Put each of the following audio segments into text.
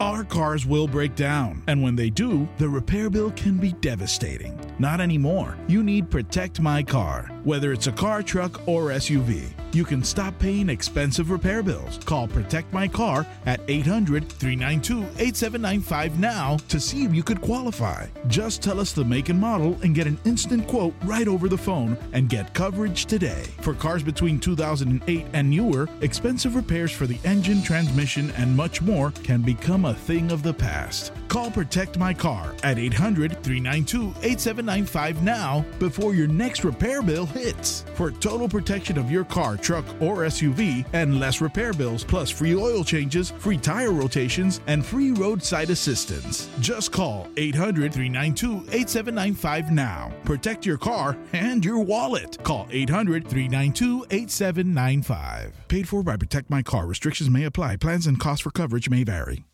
Our cars will break down, and when they do, the repair bill can be devastating. Not anymore. You need Protect My Car. Whether it's a car, truck, or SUV, you can stop paying expensive repair bills. Call Protect My Car at 800 392 8795 now to see if you could qualify. Just tell us the make and model and get an instant quote right over the phone and get coverage today. For cars between 2008 and newer, expensive repairs for the engine, transmission, and much more can become a thing of the past. Call Protect My Car at 800 392 8795 now before your next repair bill For total protection of your car, truck, or SUV and less repair bills, plus free oil changes, free tire rotations, and free roadside assistance. Just call 800 392 8795 now. Protect your car and your wallet. Call 800 392 8795. Paid for by Protect My Car. Restrictions may apply. Plans and costs for coverage may vary.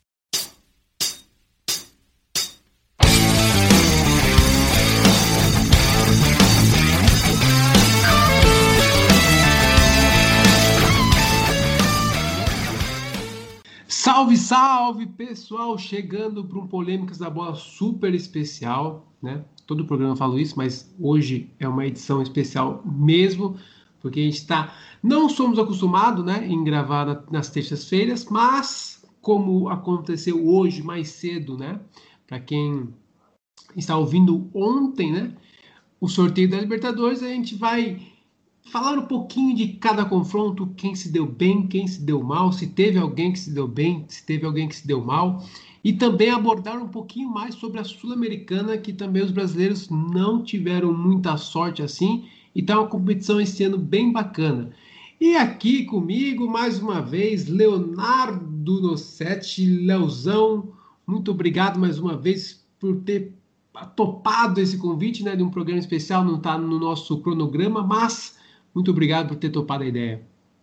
Salve, salve, pessoal! Chegando para um Polêmicas da Bola super especial, né? Todo programa eu falo isso, mas hoje é uma edição especial mesmo, porque a gente está. Não somos acostumados né, em gravar na, nas terças-feiras, mas como aconteceu hoje mais cedo, né? Para quem está ouvindo ontem, né? O sorteio da Libertadores, a gente vai falar um pouquinho de cada confronto, quem se deu bem, quem se deu mal, se teve alguém que se deu bem, se teve alguém que se deu mal, e também abordar um pouquinho mais sobre a Sul-Americana, que também os brasileiros não tiveram muita sorte assim, e tá uma competição esse ano bem bacana. E aqui comigo, mais uma vez, Leonardo Nossetti, Leozão, muito obrigado mais uma vez por ter topado esse convite né, de um programa especial, não está no nosso cronograma, mas muito obrigado por ter topado a ideia.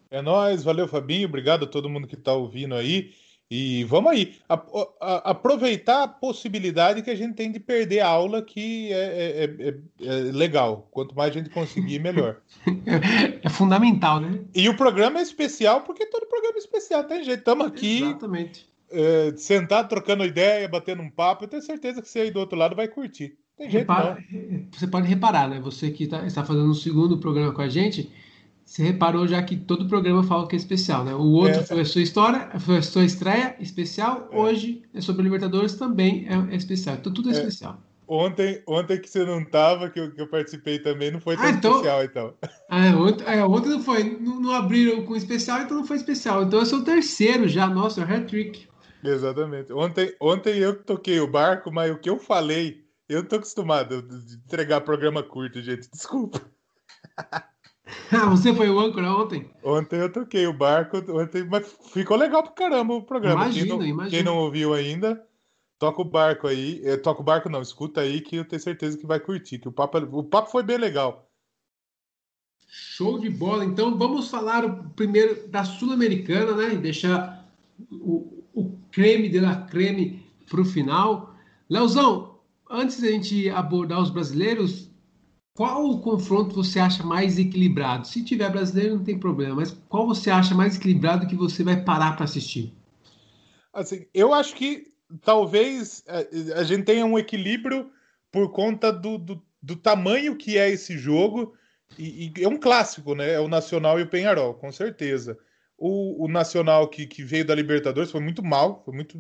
É nóis, valeu Fabinho, obrigado a todo mundo que está ouvindo aí. E vamos aí, a, a, aproveitar a possibilidade que a gente tem de perder a aula, que é, é, é, é legal. Quanto mais a gente conseguir, melhor. é fundamental, né? E o programa é especial, porque todo programa é especial, tem jeito. Estamos aqui. Exatamente. É, sentado, trocando ideia, batendo um papo. Eu tenho certeza que você aí do outro lado vai curtir. Tem jeito, Repara, não. Você pode reparar, né? Você que tá, está fazendo o um segundo programa com a gente você reparou já que todo programa fala que é especial, né? O outro é. foi a sua história, foi a sua estreia especial. É. Hoje é sobre Libertadores também é, é especial. Então tudo é, é, especial. Ontem, ontem que você não estava, que eu, que eu participei também, não foi tão ah, então... especial, então. Ah, é, ontem, é, ontem não foi. Não, não, abriram com especial, então não foi especial. Então eu sou o terceiro já, nossa, é hat-trick. Exatamente. Ontem, ontem eu toquei o barco, mas o que eu falei, eu tô acostumado de entregar programa curto, gente. Desculpa. Ah, você foi o âncora ontem? Ontem eu toquei o barco, ontem, mas ficou legal pro caramba o programa. Imagina, quem não, imagina. Quem não ouviu ainda, toca o barco aí. Eh, toca o barco não, escuta aí que eu tenho certeza que vai curtir. Que o papo, o papo foi bem legal. Show de bola. Então vamos falar primeiro da Sul-Americana, né? E deixar o, o creme de la creme pro final. Leozão, antes da gente abordar os brasileiros, qual o confronto você acha mais equilibrado? Se tiver brasileiro, não tem problema, mas qual você acha mais equilibrado que você vai parar para assistir? Assim, eu acho que talvez é, a gente tenha um equilíbrio por conta do, do, do tamanho que é esse jogo. E, e, é um clássico, né? É o Nacional e o Penharol, com certeza. O, o Nacional que, que veio da Libertadores foi muito mal, foi muito.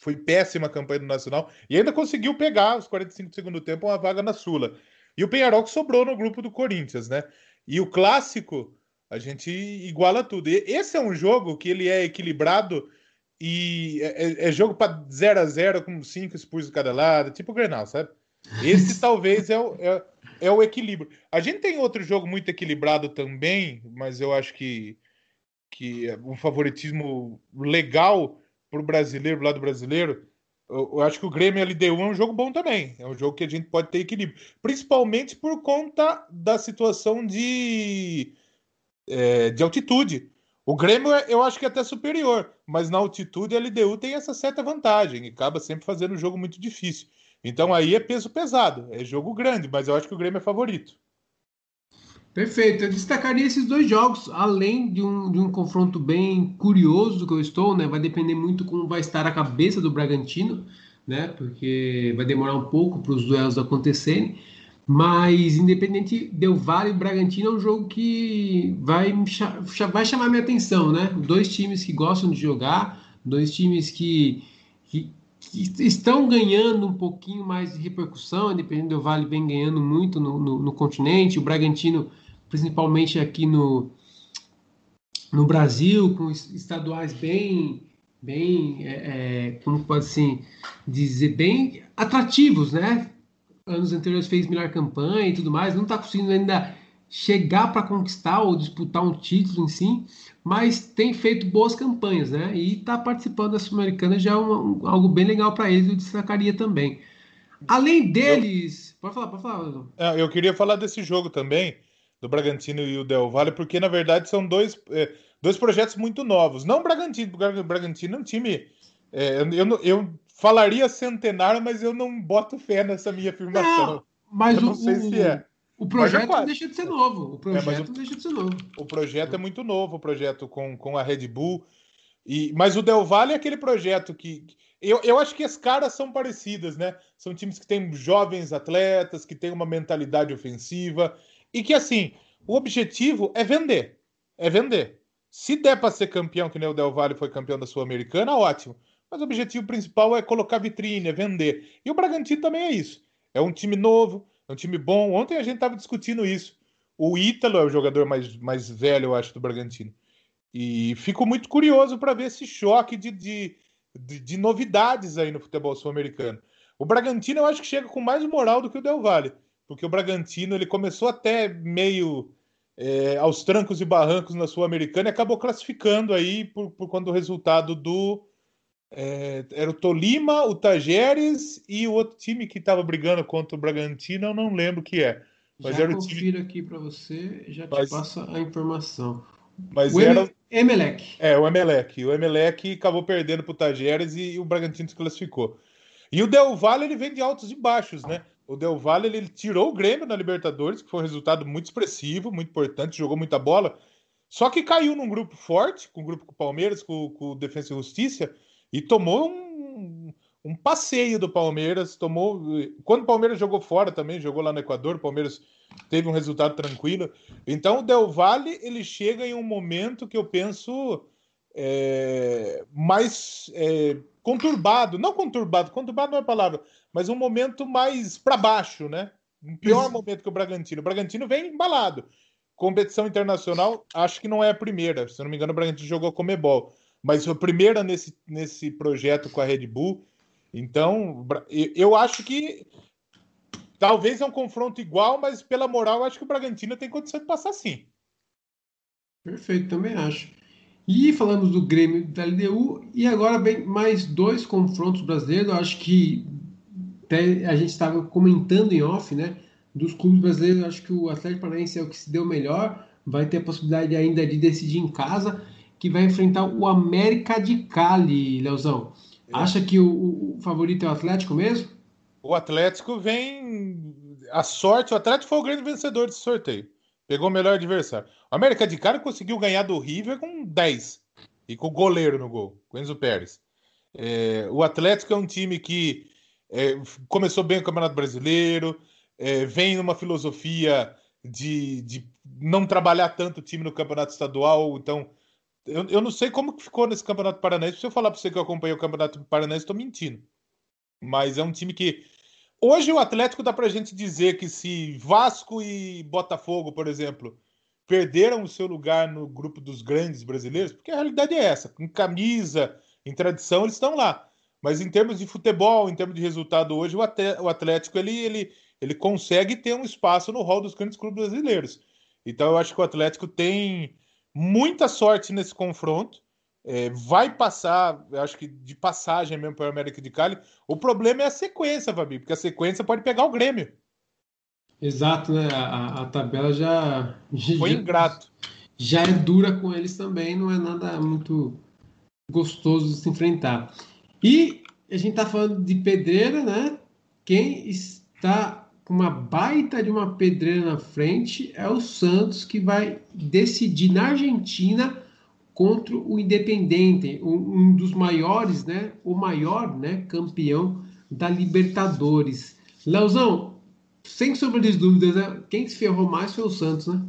Foi péssima a campanha do Nacional e ainda conseguiu pegar os 45 do segundo tempo uma vaga na Sula. E o Penharol que sobrou no grupo do Corinthians, né? E o clássico, a gente iguala tudo. E esse é um jogo que ele é equilibrado e é, é, é jogo para 0 a 0 com cinco expulsos de cada lado, tipo o Grenal, sabe? Esse talvez é o, é, é o equilíbrio. A gente tem outro jogo muito equilibrado também, mas eu acho que, que é um favoritismo legal para o brasileiro, lado brasileiro, eu, acho que o Grêmio LDU é um jogo bom também. É um jogo que a gente pode ter equilíbrio. Principalmente por conta da situação de, é, de altitude. O Grêmio eu acho que é até superior, mas na altitude a LDU tem essa certa vantagem e acaba sempre fazendo um jogo muito difícil. Então aí é peso pesado, é jogo grande, mas eu acho que o Grêmio é favorito. Perfeito. Eu destacaria esses dois jogos, além de um, de um confronto bem curioso que eu estou, né? Vai depender muito como vai estar a cabeça do Bragantino, né? Porque vai demorar um pouco para os duelos acontecerem. Mas independente Del Valle e Bragantino é um jogo que vai, vai chamar minha atenção, né? Dois times que gostam de jogar, dois times que, que estão ganhando um pouquinho mais de repercussão, independente Del Valle vem ganhando muito no, no, no continente, o Bragantino principalmente aqui no, no Brasil, com estaduais bem, bem é, é, como pode assim dizer, bem atrativos, né? Anos anteriores fez melhor campanha e tudo mais, não está conseguindo ainda chegar para conquistar ou disputar um título em si, mas tem feito boas campanhas, né? E está participando da Sul-Americana já é uma, algo bem legal para eles, eu destacaria também. Além deles, eu, pode falar, pode falar. É, eu queria falar desse jogo também do Bragantino e o Del Valle, porque na verdade são dois, é, dois projetos muito novos. Não o Bragantino, porque o Bragantino é um time. É, eu, eu falaria centenário, mas eu não boto fé nessa minha afirmação. Não, mas eu não o, sei se é. O projeto não deixa de ser novo. O projeto é, o, deixa de ser novo. O projeto é muito novo, o projeto com, com a Red Bull. E, mas o Del Valle é aquele projeto que. Eu, eu acho que as caras são parecidas, né? São times que têm jovens atletas, que têm uma mentalidade ofensiva. E que, assim, o objetivo é vender. É vender. Se der para ser campeão, que nem o Del Valle foi campeão da Sul-Americana, ótimo. Mas o objetivo principal é colocar vitrine, é vender. E o Bragantino também é isso. É um time novo, é um time bom. Ontem a gente estava discutindo isso. O Ítalo é o jogador mais, mais velho, eu acho, do Bragantino. E fico muito curioso para ver esse choque de, de, de, de novidades aí no futebol sul-americano. O Bragantino eu acho que chega com mais moral do que o Del Valle porque o Bragantino ele começou até meio é, aos trancos e barrancos na Sul-Americana e acabou classificando aí por, por conta do resultado do. É, era o Tolima, o Tajeres e o outro time que estava brigando contra o Bragantino, eu não lembro o que é. Mas já era confiro time... aqui para você, já te mas, passa a informação. Mas o era... Emelec. É, o Emelec. O Emelec acabou perdendo para o Tajeres e, o Bragantino se classificou. E o Del Valle ele vem de altos e baixos, né? O Del Valle ele tirou o Grêmio na Libertadores, que foi um resultado muito expressivo, muito importante, jogou muita bola. Só que caiu num grupo forte, com o grupo com o Palmeiras, com, com o Defensa e Justiça, e tomou um, um passeio do Palmeiras. Tomou. Quando o Palmeiras jogou fora também, jogou lá no Equador, o Palmeiras teve um resultado tranquilo. Então o Del Valle ele chega em um momento que eu penso é, mais é, conturbado, não conturbado, conturbado não é a palavra, mas um momento mais para baixo, né? Um pior momento que o Bragantino. O Bragantino vem embalado. Competição internacional, acho que não é a primeira. Se não me engano, o Bragantino jogou com Mebol. Mas foi a primeira nesse, nesse projeto com a Red Bull. Então, eu acho que talvez é um confronto igual, mas pela moral, acho que o Bragantino tem condição de passar sim. Perfeito, também acho. E falamos do Grêmio da LDU, e agora vem mais dois confrontos brasileiros. Eu acho que a gente estava comentando em off, né? Dos clubes brasileiros, acho que o Atlético Paranaense é o que se deu melhor, vai ter a possibilidade ainda de decidir em casa, que vai enfrentar o América de Cali, Leozão. É. Acha que o, o, favorito é o Atlético mesmo? O Atlético vem. A sorte, o Atlético foi o grande vencedor desse sorteio. Pegou o melhor adversário. O América de Cali conseguiu ganhar do River com 10. E com o goleiro no gol, com Enzo Pérez. É, o Atlético é um time que é, começou bem o Campeonato Brasileiro, é, vem numa filosofia de, de não trabalhar tanto o time no Campeonato Estadual, então eu, eu não sei como que ficou nesse Campeonato Paranaense. Se eu falar para você que eu acompanhei o Campeonato Paranaense, estou mentindo. Mas é um time que. Hoje o Atlético dá para a gente dizer que se Vasco e Botafogo, por exemplo, perderam o seu lugar no grupo dos grandes brasileiros, porque a realidade é essa: em camisa, em tradição, eles estão lá. Mas em termos de futebol, em termos de resultado hoje, o Atlético ele, ele, ele consegue ter um espaço no hall dos grandes clubes brasileiros. Então eu acho que o Atlético tem muita sorte nesse confronto. É, vai passar, eu acho que de passagem mesmo para o América de Cali. O problema é a sequência, Fabi, porque a sequência pode pegar o Grêmio. Exato, né? A, a tabela já. Foi já, ingrato. Já é dura com eles também, não é nada muito gostoso de se enfrentar. E a gente está falando de pedreira, né? Quem está uma baita de uma pedreira na frente, é o Santos que vai decidir na Argentina contra o Independente, um, dos maiores, né, o maior, né, campeão da Libertadores. Leozão, sem sombra de dúvidas, né, quem se ferrou mais foi o Santos, né?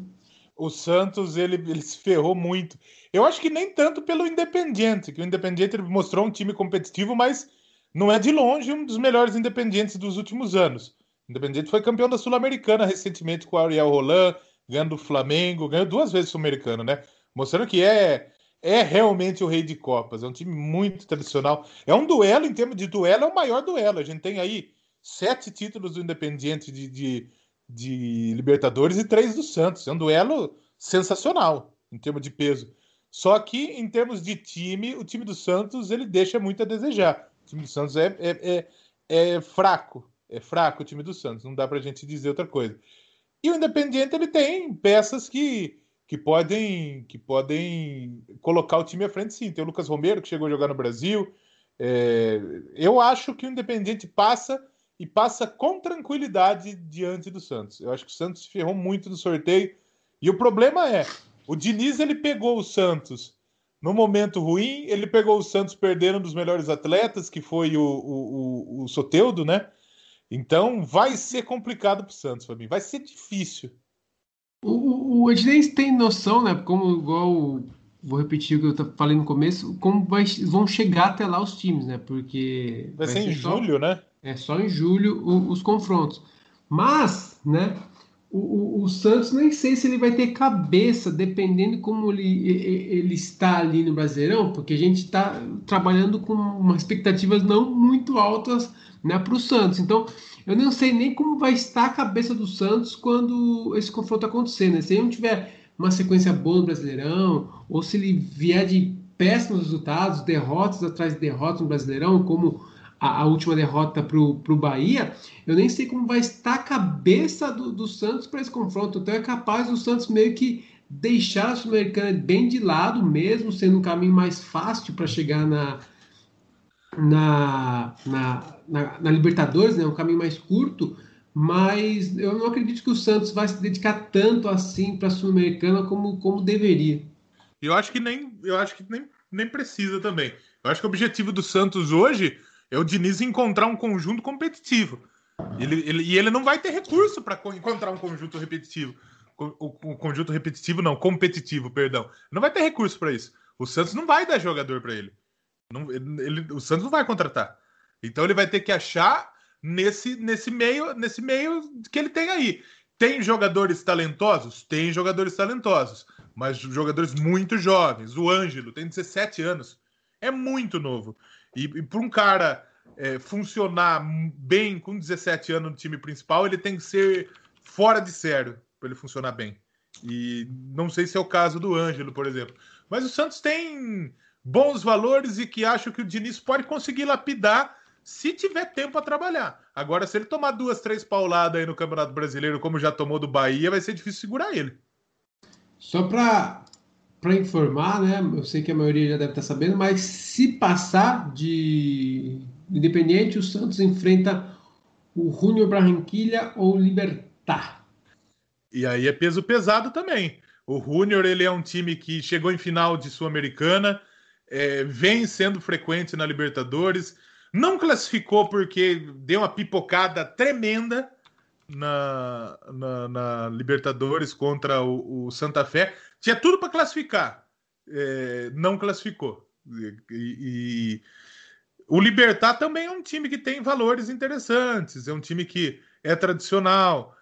O Santos, ele, ele se ferrou muito. Eu acho que nem tanto pelo Independiente, que o Independiente mostrou um time competitivo, mas não é de longe um dos melhores Independientes dos últimos anos. Independiente foi campeão da Sul-Americana recentemente com o Ariel Roland, ganhando o Flamengo, ganhou duas vezes Sul-Americano, né? Mostrando que é é realmente o rei de Copas. É um time muito tradicional. É um duelo, em termos de duelo, é o maior duelo. A gente tem aí sete títulos do Independiente de, de, de Libertadores e três do Santos. É um duelo sensacional em termos de peso. Só que, em termos de time, o time do Santos ele deixa muito a desejar. O time do Santos é, é, é, é fraco é fraco o time do Santos, não dá para a gente dizer outra coisa. E o Independiente ele tem peças que, que podem que podem colocar o time à frente, sim. Tem o Lucas Romero que chegou a jogar no Brasil. É, eu acho que o Independiente passa e passa com tranquilidade diante do Santos. Eu acho que o Santos se ferrou muito no sorteio. E o problema é, o Diniz ele pegou o Santos no momento ruim, ele pegou o Santos perdendo um dos melhores atletas, que foi o, o, o, o Soteudo, né? Então vai ser complicado para o Santos, Fabinho. Vai ser difícil. O, o Ednei tem noção, né? Como igual vou repetir o que eu falei no começo, como vai, vão chegar até lá os times, né? Porque vai, vai ser em julho, né? É só em julho o, os confrontos. Mas, né? O, o, o, Santos nem sei se ele vai ter cabeça, dependendo como ele, ele está ali no Brasileirão, porque a gente está trabalhando com umas expectativas não muito altas né, para o Santos. Então, eu não sei nem como vai estar a cabeça do Santos quando esse confronto acontecer. Né? Se ele não tiver uma sequência boa no Brasileirão, ou se ele vier de péssimos resultados, derrotas atrás de derrotas no Brasileirão, como a, a última derrota para o Bahia, eu nem sei como vai estar a cabeça do, do Santos para esse confronto. Então é capaz do Santos meio que deixar a Sul-Americana bem de lado, mesmo sendo um caminho mais fácil para chegar na, na, na, na, na Libertadores, né, um caminho mais curto, mas eu não acredito que o Santos vai se dedicar tanto assim para a Sul-Americana como, como deveria. Eu acho que nem eu acho que nem, nem precisa também. Eu acho que o objetivo do Santos hoje é o Diniz encontrar um conjunto competitivo. Ele, ele, e ele não vai ter recurso para encontrar um conjunto repetitivo. O, o, conjunto repetitivo, não, competitivo, perdão. Não vai ter recurso para isso. O Santos não vai dar jogador para ele. Não, ele, o Santos não vai contratar. Então ele vai ter que achar nesse, nesse meio nesse meio que ele tem aí. Tem jogadores talentosos? Tem jogadores talentosos, mas jogadores muito jovens. O Ângelo tem 17 anos. É muito novo. E, e para um cara é, funcionar bem com 17 anos no time principal, ele tem que ser fora de sério para ele funcionar bem. E não sei se é o caso do Ângelo, por exemplo. Mas o Santos tem bons valores e que acho que o Diniz pode conseguir lapidar se tiver tempo a trabalhar. Agora, se ele tomar duas, três pauladas aí no Campeonato Brasileiro, como já tomou do Bahia, vai ser difícil segurar ele. Só para para informar, né? Eu sei que a maioria já deve estar sabendo, mas se passar de Independente, o Santos enfrenta o Junior Barranquilha ou Libertar. E aí é peso pesado também. O Junior ele é um time que chegou em final de Sul-Americana, é, vem sendo frequente na Libertadores, não classificou porque deu uma pipocada tremenda na, na, na Libertadores contra o, o, Santa Fé. Tinha tudo para classificar, é, não classificou. E, e, o Libertar também é um time que tem valores interessantes, é um time que é tradicional.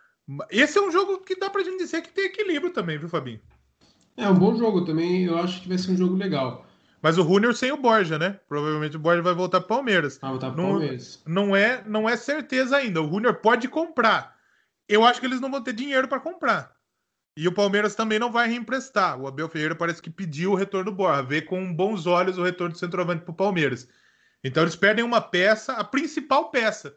Esse é um jogo que dá para gente dizer que tem equilíbrio também, viu, Fabinho? É um bom jogo também, eu acho que vai ser um jogo legal. Mas o Júnior sem o Borja, né? Provavelmente o Borja vai voltar para Palmeiras. Vai voltar para Palmeiras. Não é, não é certeza ainda. O Júnior pode comprar. Eu acho que eles não vão ter dinheiro para comprar. E o Palmeiras também não vai reemprestar. O Abel Ferreira parece que pediu o retorno do Borja, vê com bons olhos o retorno do centroavante para o Palmeiras. Então eles perdem uma peça, a principal peça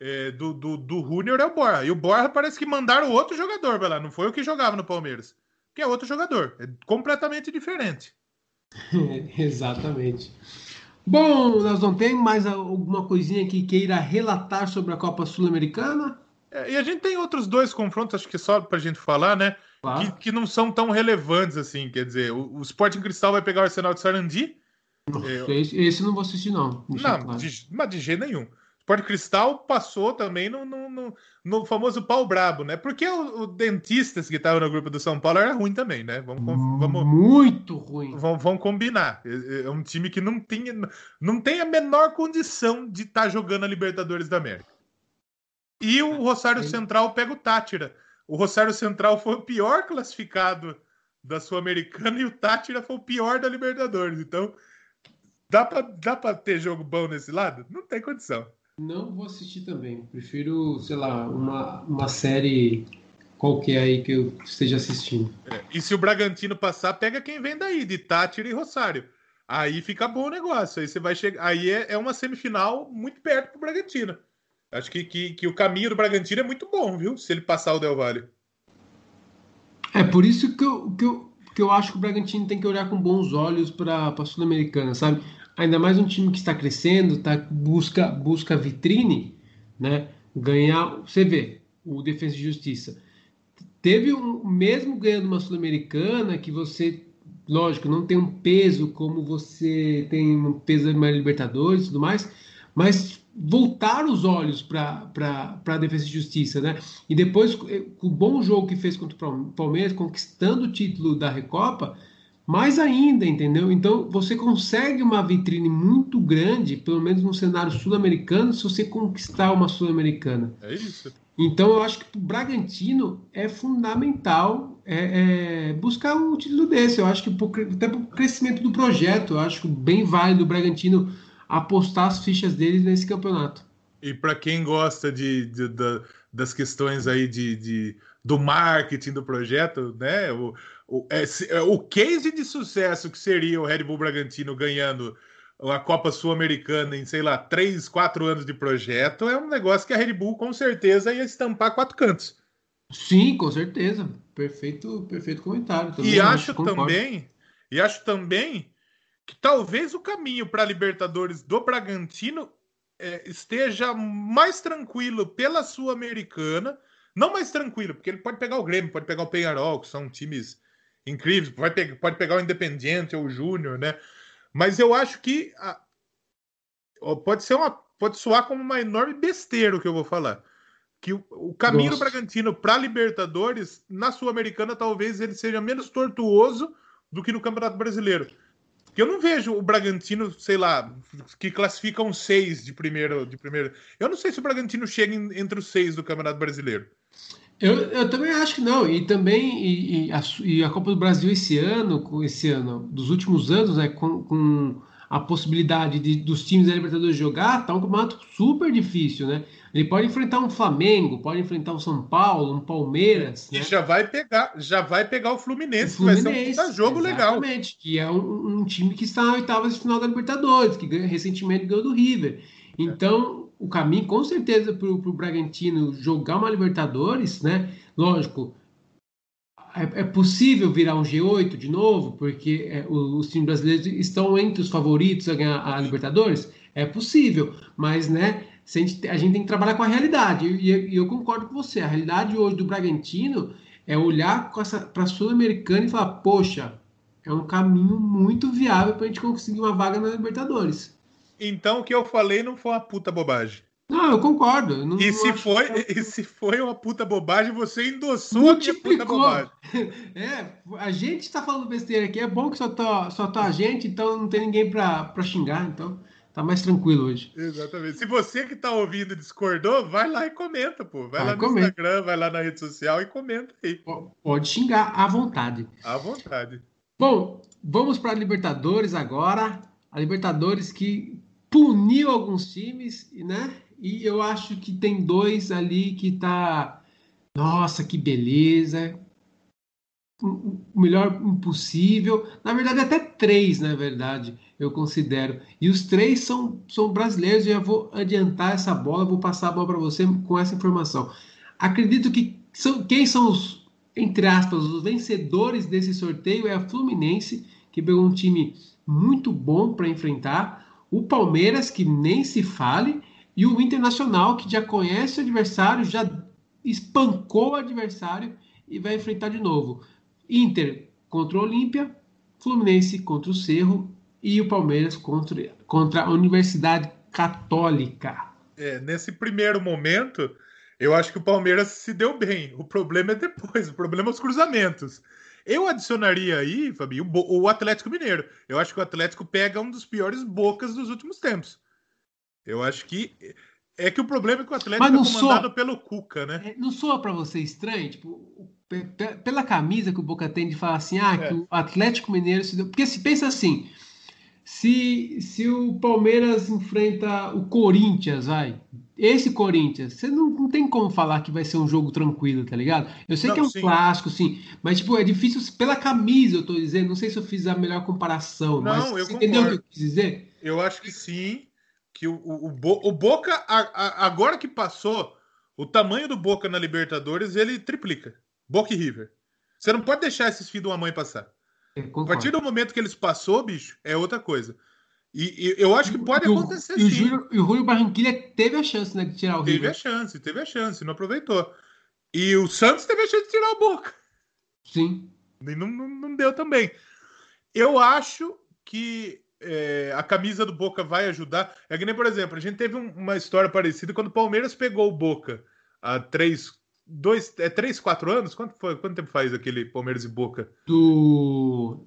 é, do, do, do é o Borja. E o Borja parece que mandaram outro jogador para lá. Não foi o que jogava no Palmeiras. Que é outro jogador. É completamente diferente. Exatamente. Bom, nós não tem mais alguma coisinha que queira relatar sobre a Copa Sul-Americana? É, e a gente tem outros dois confrontos, acho que só para a gente falar, né? Claro. Que, que, não são tão relevantes assim. Quer dizer, o, o Sporting Cristal vai pegar o Arsenal de Sarandi. É, esse, esse não vou assistir, não. Não, claro. de, mas de jeito nenhum. Sport Cristal passou também no, no, no, no, famoso pau brabo, né? Porque o, o dentistas que estava no grupo do São Paulo era ruim também, né? Vamos, vamos muito ruim. Vamos, vamos, combinar. É, é, é um time que não tem, não tem a menor condição de estar tá jogando a Libertadores da América. E o Rosário Central pega o Tátira. O Rosário Central foi o pior classificado da Sul-Americana e o Tátira foi o pior da Libertadores. Então, dá para dá pra ter jogo bom nesse lado? Não tem condição. Não vou assistir também. Prefiro, sei lá, uma, uma série qualquer aí que eu esteja assistindo. É, e se o Bragantino passar, pega quem vem daí, de Tátira e Rosário. Aí fica bom o negócio. Aí você vai chegar. Aí é, é uma semifinal muito perto pro Bragantino. Acho que, que, que, o caminho do Bragantino é muito bom, viu? Se ele passar o Del Valle. É por isso que eu, que eu, que eu acho que o Bragantino tem que olhar com bons olhos para a Sul-Americana, sabe? Ainda mais um time que está crescendo, tá, busca, busca vitrine, né? Ganhar, você vê, o Defesa e Justiça. Teve um, mesmo ganhando uma Sul-Americana, que você, lógico, não tem um peso como você tem um peso da Libertadores e tudo mais, mas voltar os olhos para a Defesa e Justiça, né? E depois, com o bom jogo que fez contra o Palmeiras, conquistando o título da Recopa, mais ainda, entendeu? Então você consegue uma vitrine muito grande, pelo menos no cenário sul-americano, se você conquistar uma sul-americana. É isso. Então eu acho que o Bragantino é fundamental é, é buscar um título desse. Eu acho que até para o crescimento do projeto, eu acho bem válido o Bragantino apostar as fichas deles nesse campeonato. E para quem gosta de, de, de, das questões aí de, de, do marketing do projeto, né? O, o, é, é, o case de sucesso que seria o Red Bull Bragantino ganhando a Copa Sul-Americana em, sei lá, três, quatro anos de projeto, é um negócio que a Red Bull com certeza ia estampar quatro cantos. Sim, com certeza. Perfeito, perfeito comentário. Também e acho também, e acho também que talvez o caminho para a Libertadores do Bragantino é, esteja mais tranquilo pela Sul-Americana, não mais tranquilo, porque ele pode pegar o Grêmio, pode pegar o Penharol, que são times incríveis, pode, pe pode pegar o Independiente ou o Júnior, né? Mas eu acho que a... pode ser uma pode soar como uma enorme besteira o que eu vou falar. Que o, o caminho Nossa. do Bragantino para Libertadores na Sul-Americana talvez ele seja menos tortuoso do que no Campeonato Brasileiro. Que eu não vejo o Bragantino, sei lá, que classifica um seis de primeiro, de primeiro. Eu não sei se o Bragantino chega em, entre os seis do Campeonato Brasileiro. Eu, eu também acho que não. E também e, e, a, e a Copa do Brasil esse ano, com esse ano, dos últimos anos, né, com, com a possibilidade de, dos times da Libertadores jogar, tá um campeonato super difícil, né? Ele pode enfrentar um Flamengo, pode enfrentar um São Paulo, um Palmeiras. E né? já vai pegar, já vai pegar o Fluminense, o Fluminense que vai ser um jogo legal. Exatamente, que é um, um, time que está na oitava de final da Libertadores, que ganha, recentemente ganhou do River. Então, é. O caminho, com certeza, para o Bragantino jogar uma Libertadores, né? Lógico, é, é, possível virar um G8 de novo, porque é, os times brasileiros estão entre os favoritos a ganhar a Libertadores? É possível, mas né, a gente, a gente tem que trabalhar com a realidade. E, e, eu concordo com você. A realidade hoje do Bragantino é olhar para a Sul-Americana e falar: poxa, é um caminho muito viável para a gente conseguir uma vaga na Libertadores. Então o que eu falei não foi uma puta bobagem. Não, eu concordo. não, e, se foi, que... e se foi uma puta bobagem, você endossou Multiplicou. a puta bobagem. É, a gente está falando besteira aqui. É bom que só tá, só tá a gente, então não tem ninguém para xingar. Então tá mais tranquilo hoje. Exatamente. Se você que tá ouvindo discordou, vai lá e comenta, pô. Vai, lá no comenta. Instagram, vai lá na rede social e comenta aí. Pode xingar à vontade. À vontade. Bom, vamos para a Libertadores agora. A Libertadores que puniu alguns times, né? E eu acho que tem dois ali que tá. Nossa, que beleza! O melhor impossível. Na verdade, até três, na verdade eu considero. E os três são, são brasileiros, já vou adiantar essa bola, vou passar a bola para você com essa informação. Acredito que são, quem são os, entre aspas, os vencedores desse sorteio é a Fluminense, que pegou um time muito bom para enfrentar, o Palmeiras, que nem se fale, e o Internacional, que já conhece o adversário, já espancou o adversário e vai enfrentar de novo. Inter contra o Olímpia, Fluminense contra o Cerro e o Palmeiras contra, contra a Universidade Católica. É, nesse primeiro momento, eu acho que o Palmeiras se deu bem. O problema é depois, o problema é os cruzamentos. Eu adicionaria aí, Fabinho, o Atlético Mineiro. Eu acho que o Atlético pega um dos piores bocas dos últimos tempos. Eu acho que é que o problema é que o Atlético é comandado soa, pelo Cuca, né? É, não soa para você estranho? Tipo, pela camisa que o Boca tem de falar assim, ah, é. que o Atlético Mineiro se deu. Porque se pensa assim, se, se o Palmeiras enfrenta o Corinthians, vai. Esse Corinthians, você não, não tem como falar que vai ser um jogo tranquilo, tá ligado? Eu sei não, que é um sim. clássico, sim, mas tipo, é difícil pela camisa, eu tô dizendo. Não sei se eu fiz a melhor comparação, não, mas eu você entendeu o que eu quis dizer? Eu acho que sim, que o, o, o, o Boca, a, a, agora que passou, o tamanho do Boca na Libertadores, ele triplica. Boca e River. Você não pode deixar esses filhos de uma mãe passar. A partir do momento que eles passou, bicho, é outra coisa. E, e eu acho que pode e acontecer o, sim. E o Rui Barranquilha teve a chance né, de tirar o Teve River. a chance, teve a chance, não aproveitou. E o Santos teve a chance de tirar o Boca. Sim. E não, não, não deu também. Eu acho que é, a camisa do Boca vai ajudar. É que nem, por exemplo, a gente teve um, uma história parecida quando o Palmeiras pegou o Boca há três, dois, é três, quatro anos? Quanto, foi, quanto tempo faz aquele Palmeiras e Boca? Do.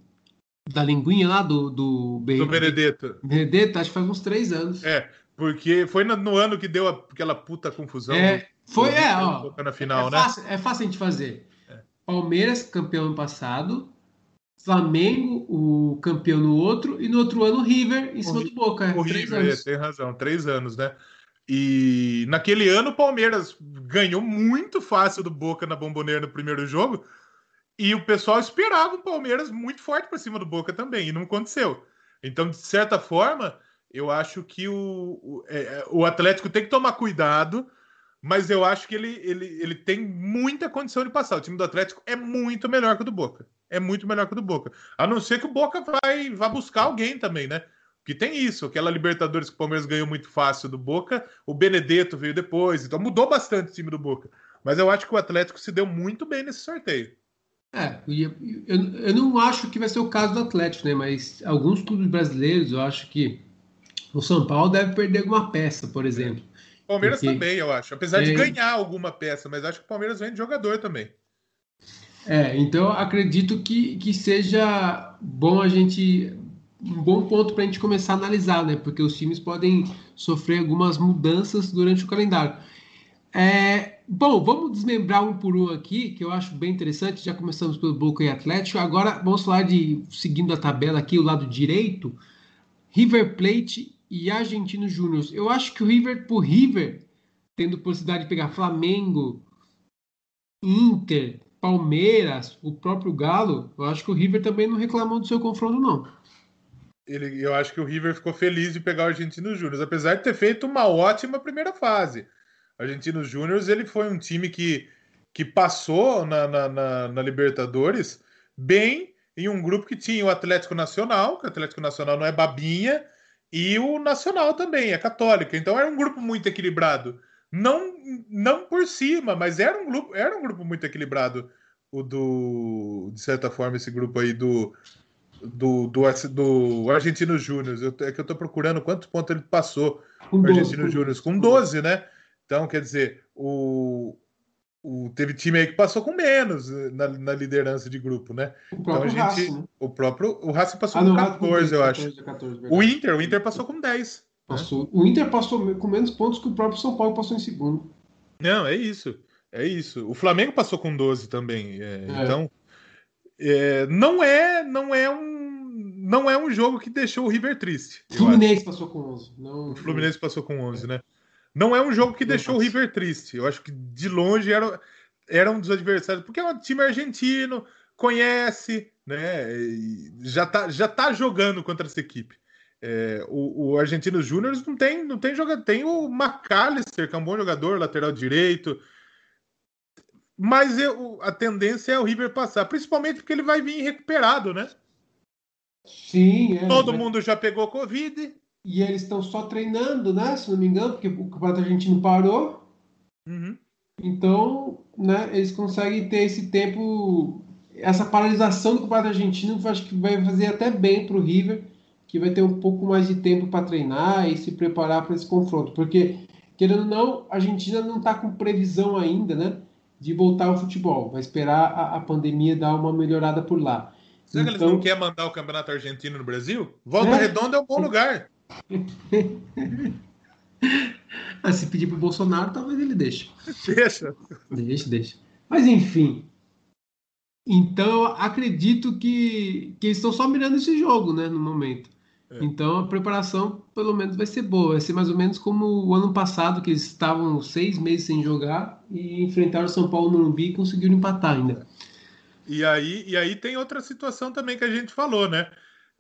Da linguinha lá do. Do, do Benedetto. Benedetto, acho que faz uns três anos. É, porque foi no, no ano que deu aquela puta confusão. É, foi, é, ó. Na final, é, né? Fácil, é fácil a gente fazer. É. Palmeiras, campeão ano passado. Flamengo, o campeão no outro, e no outro ano River em cima o, do Boca. O River, anos. tem razão, três anos, né? E naquele ano o Palmeiras ganhou muito fácil do Boca na Bomboneira no primeiro jogo. E o pessoal esperava o Palmeiras muito forte para cima do Boca também, e não aconteceu. Então, de certa forma, eu acho que o, o, é, o Atlético tem que tomar cuidado, mas eu acho que ele, ele, ele tem muita condição de passar. O time do Atlético é muito melhor que o do Boca. É muito melhor que o do Boca. A não ser que o Boca vai, vai buscar alguém também, né? Que tem isso, aquela Libertadores que o Palmeiras ganhou muito fácil do Boca, o Benedetto veio depois, então mudou bastante o time do Boca. Mas eu acho que o Atlético se deu muito bem nesse sorteio. É, eu, eu não acho que vai ser o caso do Atlético, né? Mas alguns clubes brasileiros, eu acho que o São Paulo deve perder alguma peça, por exemplo. O Palmeiras porque... também, eu acho. Apesar é... de ganhar alguma peça, mas acho que o Palmeiras vem de jogador também. É, então acredito que, que seja bom a gente um bom ponto para a gente começar a analisar, né? Porque os times podem sofrer algumas mudanças durante o calendário. É, bom, vamos desmembrar um por um aqui, que eu acho bem interessante. Já começamos pelo Boca e Atlético. Agora vamos falar de, seguindo a tabela aqui, o lado direito, River Plate e Argentino Júnior. Eu acho que o River, por River, tendo possibilidade de pegar Flamengo, Inter, Palmeiras, o próprio Galo, eu acho que o River também não reclamou do seu confronto, não ele, eu acho que o River ficou feliz de pegar o Argentino Júnior, apesar de ter feito uma ótima primeira fase. Argentino Júnior ele foi um time que, que passou na, na, na, na, Libertadores bem em um grupo que tinha o Atlético Nacional, que o Atlético Nacional não é babinha, e o Nacional também, é católica. Então era um grupo muito equilibrado. Não, não por cima, mas era um grupo, era um grupo muito equilibrado o do, de certa forma, esse grupo aí do, do, do, do Argentino Júnior. É que eu estou procurando quantos pontos ele passou com o Argentino Júnior. Com 12, né? Então, quer dizer, o, o, teve time aí que passou com menos na, na liderança de grupo, né? O então a gente. Racing, né? O próprio. O Racing passou ah, com não, 14, eu acho. 14, o Inter, o Inter passou com 10. Né? Passou. Né? O Inter passou com menos pontos que o próprio São Paulo passou em segundo. Não, é isso. É isso. O Flamengo passou com 12 também. É, é. Então, é, não é não é um não é um jogo que deixou o River triste. Fluminense passou com 11. Não... O Fluminense passou com 11, né? Não é um jogo que deixou o River triste. Eu acho que de longe era, era um dos adversários, porque é um time argentino, conhece, né? já tá, já tá jogando contra essa equipe. É, o, o Argentino Júnior não tem, não tem jogador, tem o McAllister, que é um bom jogador, lateral direito, mas eu, a tendência é o River passar, principalmente porque ele vai vir recuperado, né? Sim, é, Todo mas... mundo já pegou Covid. E eles estão só treinando, né? Se não me engano, porque o campeonato argentino parou. Uhum. Então, né, eles conseguem ter esse tempo, essa paralisação do campeonato argentino, acho que vai fazer até bem para o River, que vai ter um pouco mais de tempo para treinar e se preparar para esse confronto, porque querendo ou não, a Argentina não está com previsão ainda, né, de voltar ao futebol, vai esperar a, a pandemia dar uma melhorada por lá. Será então... que eles não então querem mandar o campeonato argentino no Brasil? Volta é. Redonda é um bom lugar. ah, se pedir pro Bolsonaro, talvez ele deixe. Deixa. Deixa, deixa. Mas enfim. Então, acredito que, que eles estão só mirando esse jogo, né, no momento. É. Então, a preparação, pelo menos, vai ser boa. Vai ser mais ou menos como o ano passado, que eles estavam seis meses sem jogar e enfrentaram o São Paulo no Morumbi e conseguiram empatar ainda. E aí, e aí tem outra situação também que a gente falou, né?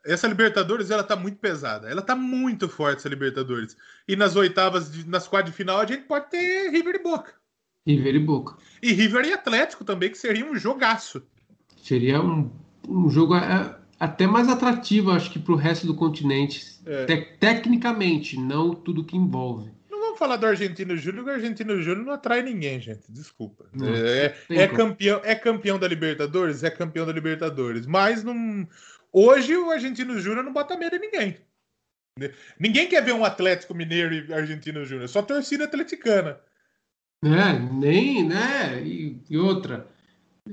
Essa Libertadores, ela tá muito pesada. Ela tá muito forte, essa Libertadores. E nas oitavas, nas quartas de final, a gente pode ter River e Boca. River e Boca. E River e Atlético também, que seria um jogaço. Seria um, um jogo é, até mais atrativo, acho que, para o resto do continente. É. Te, tecnicamente, não tudo que envolve vamos falar do Argentino Júnior, o Argentino Júnior não atrai ninguém, gente. Desculpa. Não, é, é campeão, é campeão da Libertadores? É campeão da Libertadores. Mas não. Hoje o Argentino Júnior não bota medo em ninguém. Ninguém quer ver um Atlético Mineiro e Argentino Júnior, só torcida atleticana. É, nem, né? E, e outra.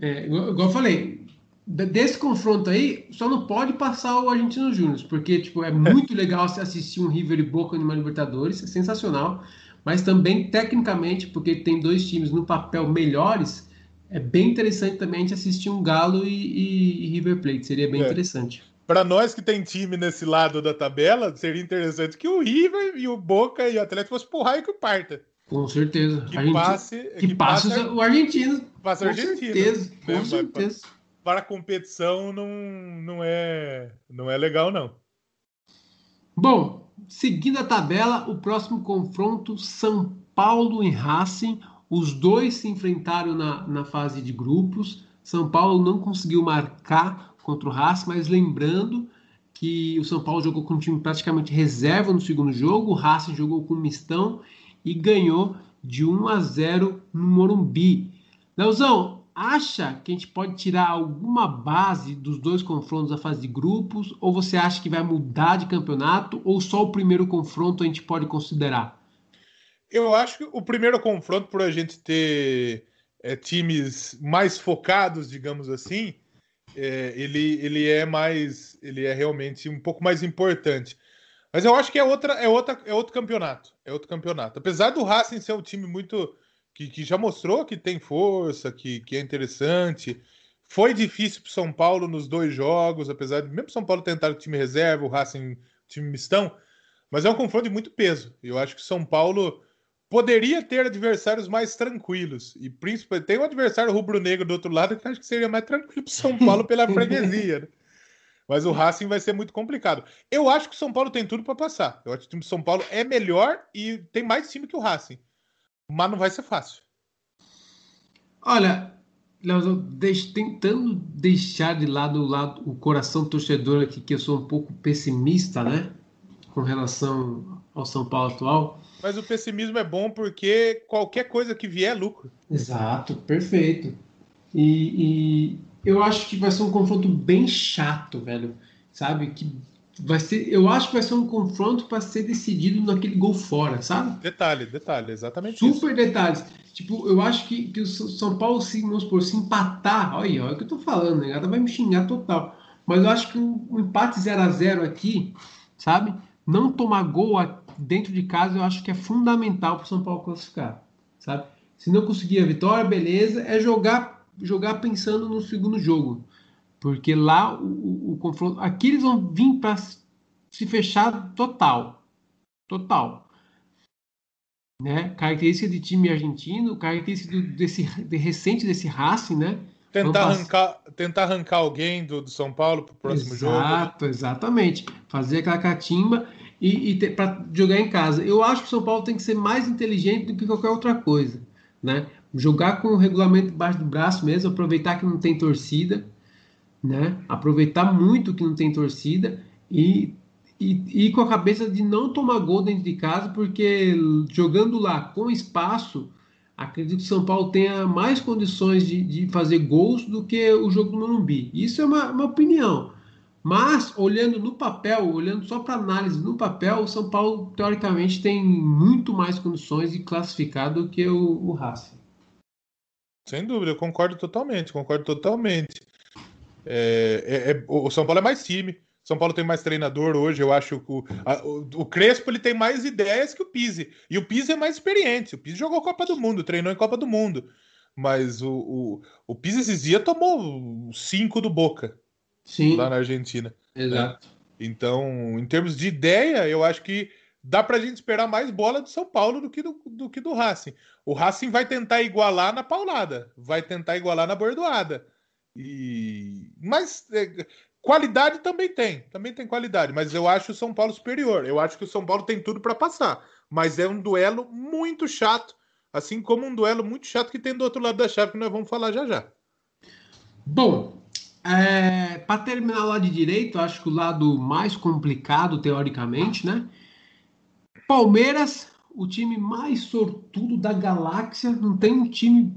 É, igual, eu falei, desse confronto aí, só não pode passar o Argentino Júnior, porque tipo, é muito legal se assistir um River e Boca numa Libertadores, é sensacional, mas também tecnicamente, porque tem dois times no papel melhores, é bem interessante também assistir um Galo e, e, e River Plate, seria bem é. interessante. Para nós que tem time nesse lado da tabela, seria interessante que o River e o Boca e o Atlético fossem porrar e que parta. Com certeza. Que passe, que, que passe, o argentino. Passe o argentino. Certeza, com né? certeza para a competição não, não, é, não é legal, não. Bom, seguindo a tabela, o próximo confronto, São Paulo e Racing. Os dois se enfrentaram na, na fase de grupos. São Paulo não conseguiu marcar contra o Racing, mas lembrando que o São Paulo jogou com um time praticamente reserva no segundo jogo, o Racing jogou com mistão e ganhou de 1 a 0 no Morumbi. Leozão, acha que a gente pode tirar alguma base dos dois confrontos da fase de grupos? Ou você acha que vai mudar de campeonato? Ou só o primeiro confronto a gente pode considerar? Eu acho que o primeiro confronto, por a gente ter é, times mais focados, digamos assim, é, ele, ele é mais. Ele é realmente um pouco mais importante. Mas eu acho que é, outra, é, outra, é outro campeonato. É outro campeonato. Apesar do Racing ser um time muito que, que já mostrou que tem força, que, que é interessante. Foi difícil para São Paulo nos dois jogos, apesar de mesmo São Paulo tentar o time reserva, o Racing time mistão, mas é um confronto de muito peso. Eu acho que São Paulo poderia ter adversários mais tranquilos e principalmente tem um adversário rubro-negro do outro lado que acho que seria mais tranquilo para São Paulo pela freguesia. Né? Mas o Racing vai ser muito complicado. Eu acho que o São Paulo tem tudo para passar. Eu acho que o time de São Paulo é melhor e tem mais time que o Racing mas não vai ser fácil. Olha, deix, tentando deixar de lado o, lado o coração torcedor aqui, que eu sou um pouco pessimista, né? Com relação ao São Paulo atual. Mas o pessimismo é bom porque qualquer coisa que vier é lucro. Exato, perfeito. E, e eu acho que vai ser um confronto bem chato, velho. Sabe? Que vai ser, eu acho que vai ser um confronto para ser decidido naquele gol fora, sabe? Detalhe, detalhe, exatamente Super isso. detalhes. Tipo, eu acho que, que o São Paulo, se, vamos supor, se empatar, olha, olha o que eu tô falando, né? Ela vai me xingar total. Mas eu acho que o, o empate 0 a 0 aqui, sabe? Não tomar gol dentro de casa, eu acho que é fundamental para o São Paulo classificar, sabe? Se não conseguir a vitória, beleza, é jogar jogar pensando no segundo jogo. Porque lá o, o, o confronto. Aqui eles vão vir para se fechar total. Total. Né? Característica de time argentino, característica do, desse de recente desse Racing, né? Tentar arrancar, tentar arrancar alguém do, do São Paulo para o próximo Exato, jogo. Exato, exatamente. Fazer aquela catimba e, e para jogar em casa. Eu acho que o São Paulo tem que ser mais inteligente do que qualquer outra coisa, né? Jogar com o regulamento debaixo do braço mesmo, aproveitar que não tem torcida, né? Aproveitar muito que não tem torcida e, e, e com a cabeça de não tomar gol dentro de casa, porque jogando lá com espaço, acredito que o São Paulo tenha mais condições de, de fazer gols do que o jogo do Morumbi. Isso é uma, uma opinião. Mas, olhando no papel, olhando só para análise no papel, o São Paulo, teoricamente, tem muito mais condições de classificar do que o, o Racing. Sem dúvida, eu concordo totalmente, concordo totalmente. É, é, é, o São Paulo é mais time, São Paulo tem mais treinador hoje. Eu acho que o, a, o, o, Crespo ele tem mais ideias que o Pise. E o Pise é mais experiente. O Pise jogou Copa do Mundo, treinou em Copa do Mundo. Mas o, o, o Pise esses dias tomou cinco do Boca. Sim. Lá na Argentina. Exato. Né? Então, em termos de ideia, eu acho que dá pra gente esperar mais bola do São Paulo do que do, do que do Racing. O Racing vai tentar igualar na paulada, vai tentar igualar na bordoada. E mas é, qualidade também tem, também tem qualidade, mas eu acho o São Paulo superior. Eu acho que o São Paulo tem tudo para passar, mas é um duelo muito chato, assim como um duelo muito chato que tem do outro lado da chave que nós vamos falar já já. Bom, é, para terminar lá de direito, acho que o lado mais complicado teoricamente, né? Palmeiras, o time mais sortudo da galáxia, não tem um time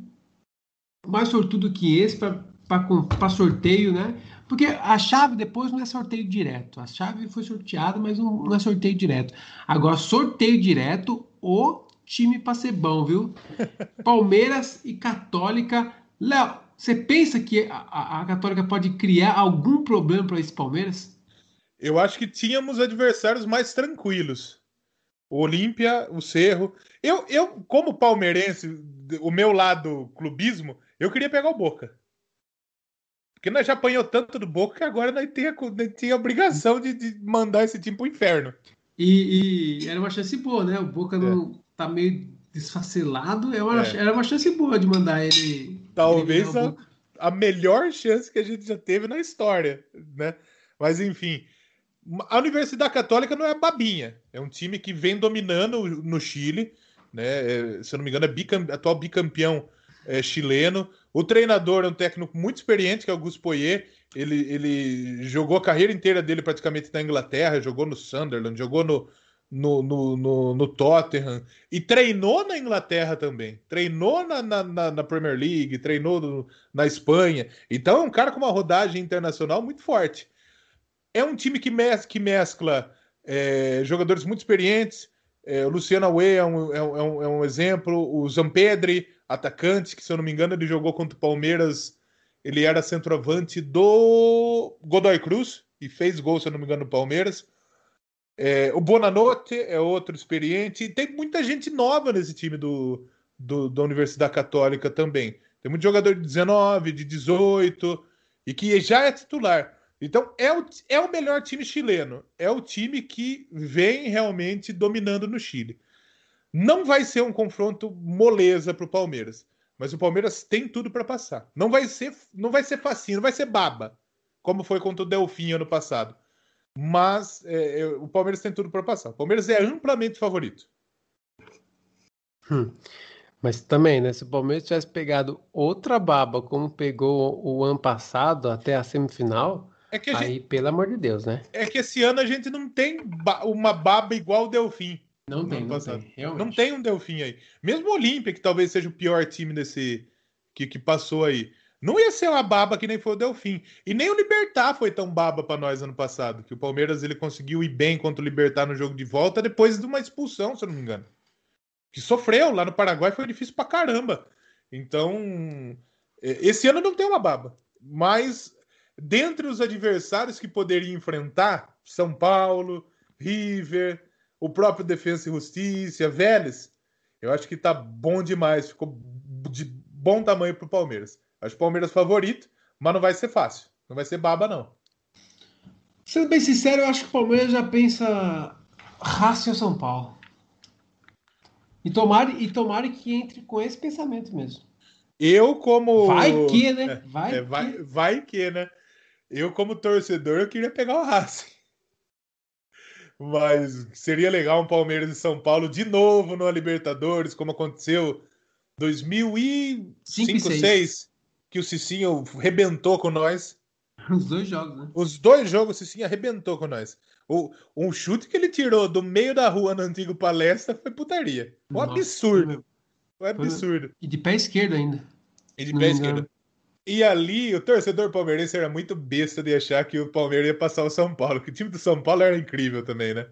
mais sortudo que esse para sorteio, né? Porque a chave depois não é sorteio direto. A chave foi sorteada, mas não, não é sorteio direto. Agora, sorteio direto, o time para ser bom, viu? Palmeiras e Católica. Léo, você pensa que a, a, Católica pode criar algum problema para esse Palmeiras? Eu acho que tínhamos adversários mais tranquilos. O Olímpia, o Cerro. Eu, eu, como palmeirense, o meu lado clubismo, eu queria pegar o Boca. Porque nós já apanhou tanto do Boca que agora nós tínhamos a obrigação de, de, mandar esse time pro inferno. E, e, era uma chance boa, né? O Boca não é. tá meio desfacelado. É uma, é. Era uma chance boa de mandar ele. Talvez a, a, melhor chance que a gente já teve na história, né? Mas enfim. A Universidade Católica não é babinha. É um time que vem dominando no Chile, né? É, se eu não me engano, é bicam, atual bicampeão é, chileno. O treinador é um técnico muito experiente, que é o Augusto Poirier. Ele, ele jogou a carreira inteira dele praticamente na Inglaterra, jogou no Sunderland, jogou no, no, no, no, no Tottenham e treinou na Inglaterra também. Treinou na, na, na Premier League, treinou no, na Espanha. Então é um cara com uma rodagem internacional muito forte. É um time que, mes que mescla é, jogadores muito experientes. É, o Luciano Away é um, é, um, é um exemplo, o Zampedri, atacante, que se eu não me engano ele jogou contra o Palmeiras, ele era centroavante do Godoy Cruz e fez gol, se eu não me engano, no Palmeiras. É, o Bonanote é outro experiente, tem muita gente nova nesse time do, do, da Universidade Católica também. Tem muito jogador de 19, de 18, e que já é titular. Então é o, é o melhor time chileno. É o time que vem realmente dominando no Chile. Não vai ser um confronto moleza para o Palmeiras, mas o Palmeiras tem tudo para passar. Não vai ser, não vai ser facinho, não vai ser baba, como foi contra o Delfim ano passado. Mas é, é o Palmeiras tem tudo para passar. O Palmeiras é amplamente favorito. Hum. Mas também, né? Se o Palmeiras tivesse pegado outra baba, como pegou o ano passado até a semifinal, é que a aí, gente... pelo amor de Deus, né? É que esse ano a gente não tem uma baba igual o Delfim. Não tem, não tem, não tem um Delfim aí. Mesmo o Olímpia, que talvez seja o pior time desse que, que passou aí. Não ia ser uma baba que nem foi o Delfim. E nem o Libertar foi tão baba para nós ano passado. Que o Palmeiras ele conseguiu ir bem contra o Libertar no jogo de volta depois de uma expulsão, se eu não me engano. Que sofreu lá no Paraguai, foi difícil pra caramba. Então, esse ano não tem uma baba. Mas, dentre os adversários que poderia enfrentar, São Paulo, River, o próprio Defesa e Justiça, Vélez, eu acho que tá bom demais, ficou de bom tamanho pro Palmeiras. Acho o Palmeiras favorito, mas não vai ser fácil. Não vai ser baba, não. Sendo bem sincero, eu acho que o Palmeiras já pensa Racing São Paulo. E tomare, e tomare que entre com esse pensamento mesmo. Eu, como. Vai que, né? Vai, é, que. vai, vai que, né? Eu, como torcedor, eu queria pegar o Racing. Mas seria legal um Palmeiras e São Paulo de novo no Libertadores, como aconteceu 2005, 2006, que o Cicinho rebentou com nós. Os dois jogos, né? Os dois jogos o Cicinho arrebentou com nós. O, um chute que ele tirou do meio da rua no antigo palestra foi putaria. Um Nossa, absurdo. Foi absurdo. E de pé esquerdo ainda. E de pé esquerdo. E ali, o torcedor palmeirense era muito besta de achar que o Palmeiras ia passar o São Paulo, que o time do São Paulo era incrível também, né?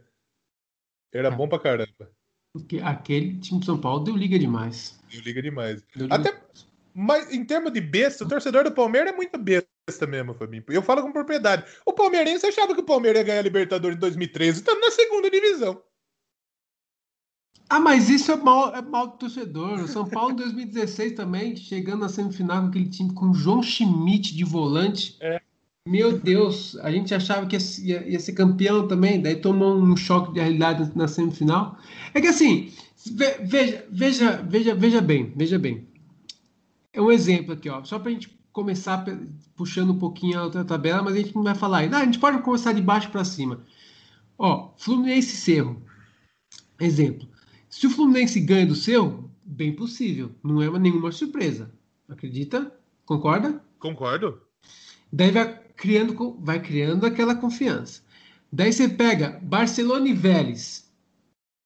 Era é. bom pra caramba. Porque aquele time do São Paulo deu liga demais. Deu liga demais. Deu liga Até, demais. Mas em termos de besta, o torcedor do Palmeiras é muito besta mesmo, Fabinho. Eu falo com propriedade. O palmeirense achava que o Palmeiras ia ganhar a Libertadores em 2013, estando na segunda divisão. Ah, mas isso é mal, é mal do torcedor. O São Paulo em 2016 também, chegando na semifinal com aquele time com João Schmidt de volante. É. Meu Deus, a gente achava que ia, ia, ser campeão também, daí tomou um choque de realidade na semifinal. É que assim, veja, veja, veja, veja bem, veja bem. É um exemplo aqui, ó, só para a gente começar puxando um pouquinho a outra tabela, mas a gente não vai falar ainda. Ah, a gente pode começar de baixo para cima. Ó, Fluminense Cerro. Exemplo. Se o Fluminense ganha do seu, bem possível. Não é nenhuma surpresa. Acredita? Concorda? Concordo. Daí vai criando, vai criando aquela confiança. Daí você pega Barcelona e Vélez.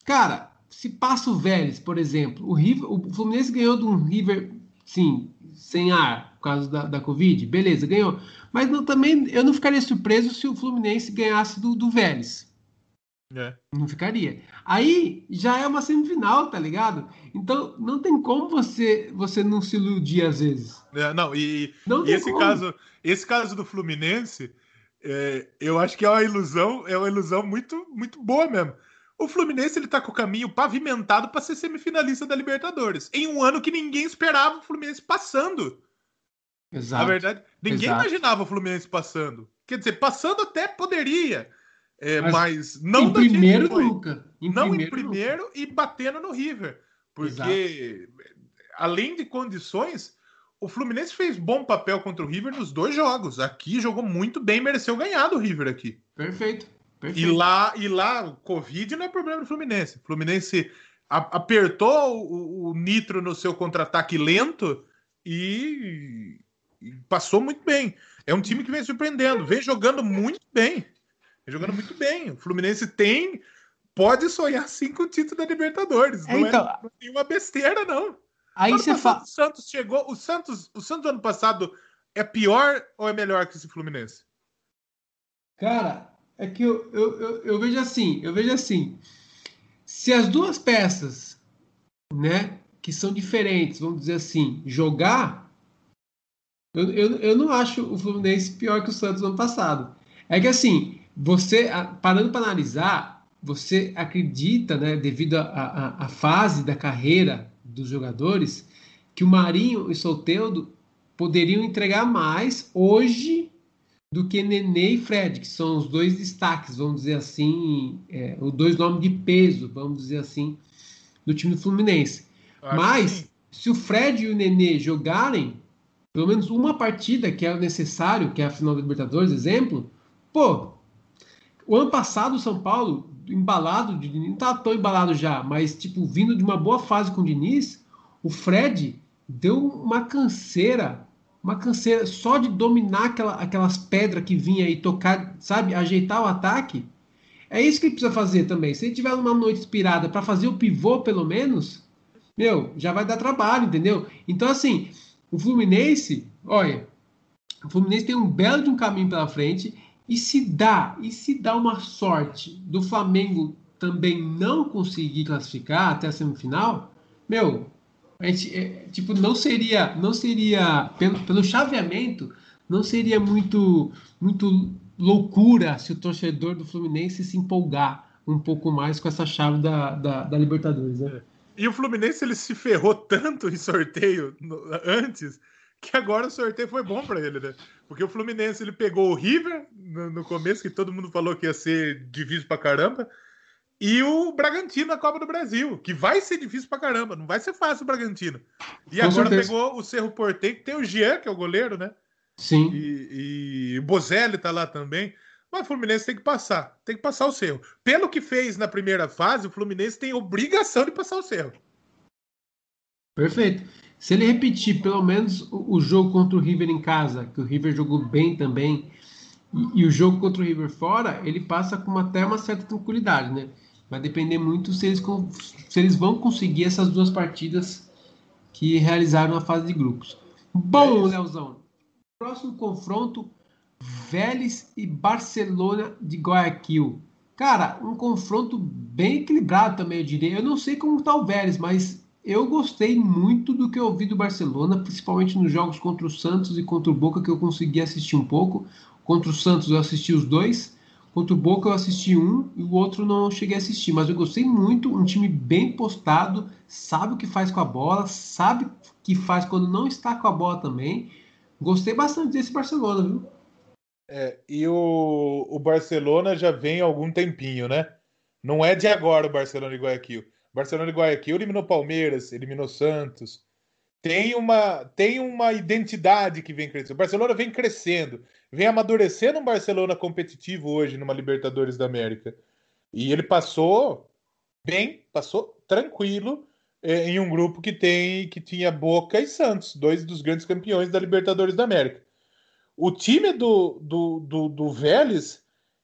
Cara, se passa o Vélez, por exemplo, o, River, o Fluminense ganhou de um River, sim, sem ar, por causa da, da Covid, beleza, ganhou. Mas não, também eu não ficaria surpreso se o Fluminense ganhasse do, do Vélez. É. Não ficaria. Aí já é uma semifinal, tá ligado? Então não tem como você você não se iludir às vezes. É, não, e, não e esse como. caso, esse caso do Fluminense, é, eu acho que é uma ilusão, é uma ilusão muito muito boa mesmo. O Fluminense ele tá com o caminho pavimentado para ser semifinalista da Libertadores. Em um ano que ninguém esperava o Fluminense passando. Exato. Na verdade, ninguém Exato. imaginava o Fluminense passando. Quer dizer, passando até poderia é, mas, mas, não em primeiro nunca. Em não primeiro, em primeiro nunca. e batendo no River. Porque, Exato. além de condições, o Fluminense fez bom papel contra o River nos dois jogos. Aqui jogou muito bem, mereceu ganhar do River aqui. Perfeito. Perfeito. E lá, e lá, o Covid não é problema do Fluminense. O Fluminense a, apertou o, o, Nitro no seu contra-ataque lento e, e passou muito bem. É um time que vem surpreendendo, vem jogando muito bem jogando muito bem. O Fluminense tem. Pode sonhar sim com o título da Libertadores. É, não, é, então, é nenhuma besteira, não. Aí você fala. O Santos chegou. O Santos, o Santos ano passado é pior ou é melhor que esse Fluminense? Cara, é que eu, eu, eu, eu vejo assim, eu vejo assim. Se as duas peças, né, que são diferentes, vamos dizer assim, jogar, eu, eu, eu não acho o Fluminense pior que o Santos ano passado. É que assim, você, parando para analisar, você acredita, né, devido à fase da carreira dos jogadores, que o Marinho e o Solteudo poderiam entregar mais hoje do que Nenê e Fred, que são os dois destaques, vamos dizer assim, é, os dois nomes de peso, vamos dizer assim, do time do Fluminense. Mas, se o Fred e o Nenê jogarem pelo menos uma partida que é necessário, que é a final da Libertadores, exemplo, pô, o ano passado, o São Paulo, embalado, de, não estava tão embalado já, mas tipo, vindo de uma boa fase com o Diniz, o Fred deu uma canseira, uma canseira só de dominar aquela, aquelas pedras que vinha e tocar, sabe, ajeitar o ataque. É isso que ele precisa fazer também. Se ele tiver uma noite inspirada para fazer o pivô, pelo menos, meu, já vai dar trabalho, entendeu? Então, assim, o Fluminense, olha, o Fluminense tem um belo de um caminho pela frente e se dá, e se dá uma sorte do Flamengo também não conseguir classificar até a semifinal, meu, tipo, não seria, não seria pelo, pelo chaveamento, não seria muito, muito loucura se o torcedor do Fluminense se empolgar um pouco mais com essa chave da, da, da Libertadores, né? E o Fluminense ele se ferrou tanto em sorteio no, antes que agora o sorteio foi bom para ele, né? Porque o Fluminense ele pegou o River no, no, começo, que todo mundo falou que ia ser difícil pra caramba, e o Bragantino na Copa do Brasil, que vai ser difícil pra caramba, não vai ser fácil o Bragantino. E Com agora certeza. pegou o Cerro Porteiro, que tem o Jean, que é o goleiro, né? Sim. E, e o Bozelli tá lá também. Mas o Fluminense tem que passar, tem que passar o Cerro. Pelo que fez na primeira fase, o Fluminense tem obrigação de passar o Cerro. Perfeito. Se ele repetir pelo menos o, jogo contra o River em casa, que o River jogou bem também, e, e, o jogo contra o River fora, ele passa com até uma certa tranquilidade, né? Vai depender muito se eles, se eles vão conseguir essas duas partidas que realizaram a fase de grupos. Bom, é Leozão, próximo confronto, Vélez e Barcelona de Guayaquil. Cara, um confronto bem equilibrado também, eu diria. Eu não sei como está o Vélez, mas eu gostei muito do que eu vi do Barcelona, principalmente nos jogos contra o Santos e contra o Boca, que eu consegui assistir um pouco. Contra o Santos eu assisti os dois. Contra o Boca eu assisti um e o outro não cheguei a assistir. Mas eu gostei muito, um time bem postado, sabe o que faz com a bola, sabe o que faz quando não está com a bola também. Gostei bastante desse Barcelona, viu? É, e o, o Barcelona já vem há algum tempinho, né? Não é de agora o Barcelona de Guayaquil. Barcelona de Guayaquil eliminou Palmeiras, eliminou Santos. Tem uma, tem uma identidade que vem crescendo. O Barcelona vem crescendo, vem amadurecendo um Barcelona competitivo hoje numa Libertadores da América. E ele passou bem, passou tranquilo é, em um grupo que tem que tinha Boca e Santos, dois dos grandes campeões da Libertadores da América. O time do, do, do, do Vélez,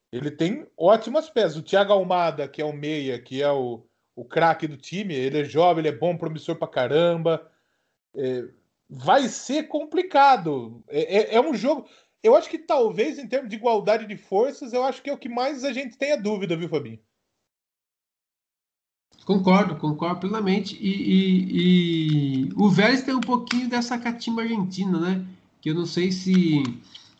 ele tem ótimas peças. O Thiago Almada, que é o meia, que é o, o craque do time, ele é jovem, ele é bom, promissor pra caramba. É, vai ser complicado. É, é, é, um jogo. Eu acho que talvez, em termos de igualdade de forças, eu acho que é o que mais a gente tem a dúvida, viu, Fabinho? Concordo, concordo plenamente. E, e, e, o Vélez tem um pouquinho dessa catimba argentina, né? Que eu não sei se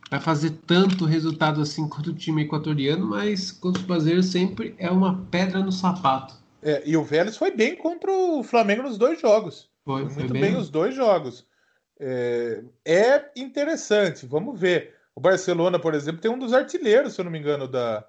vai fazer tanto resultado assim quanto o time equatoriano, mas contra os brasileiros sempre é uma pedra no sapato. É, e o Vélez foi bem contra o Flamengo nos dois jogos. Foi, foi muito bem. bem. os dois jogos. É, é, interessante, vamos ver. O Barcelona, por exemplo, tem um dos artilheiros, se eu não me engano, da,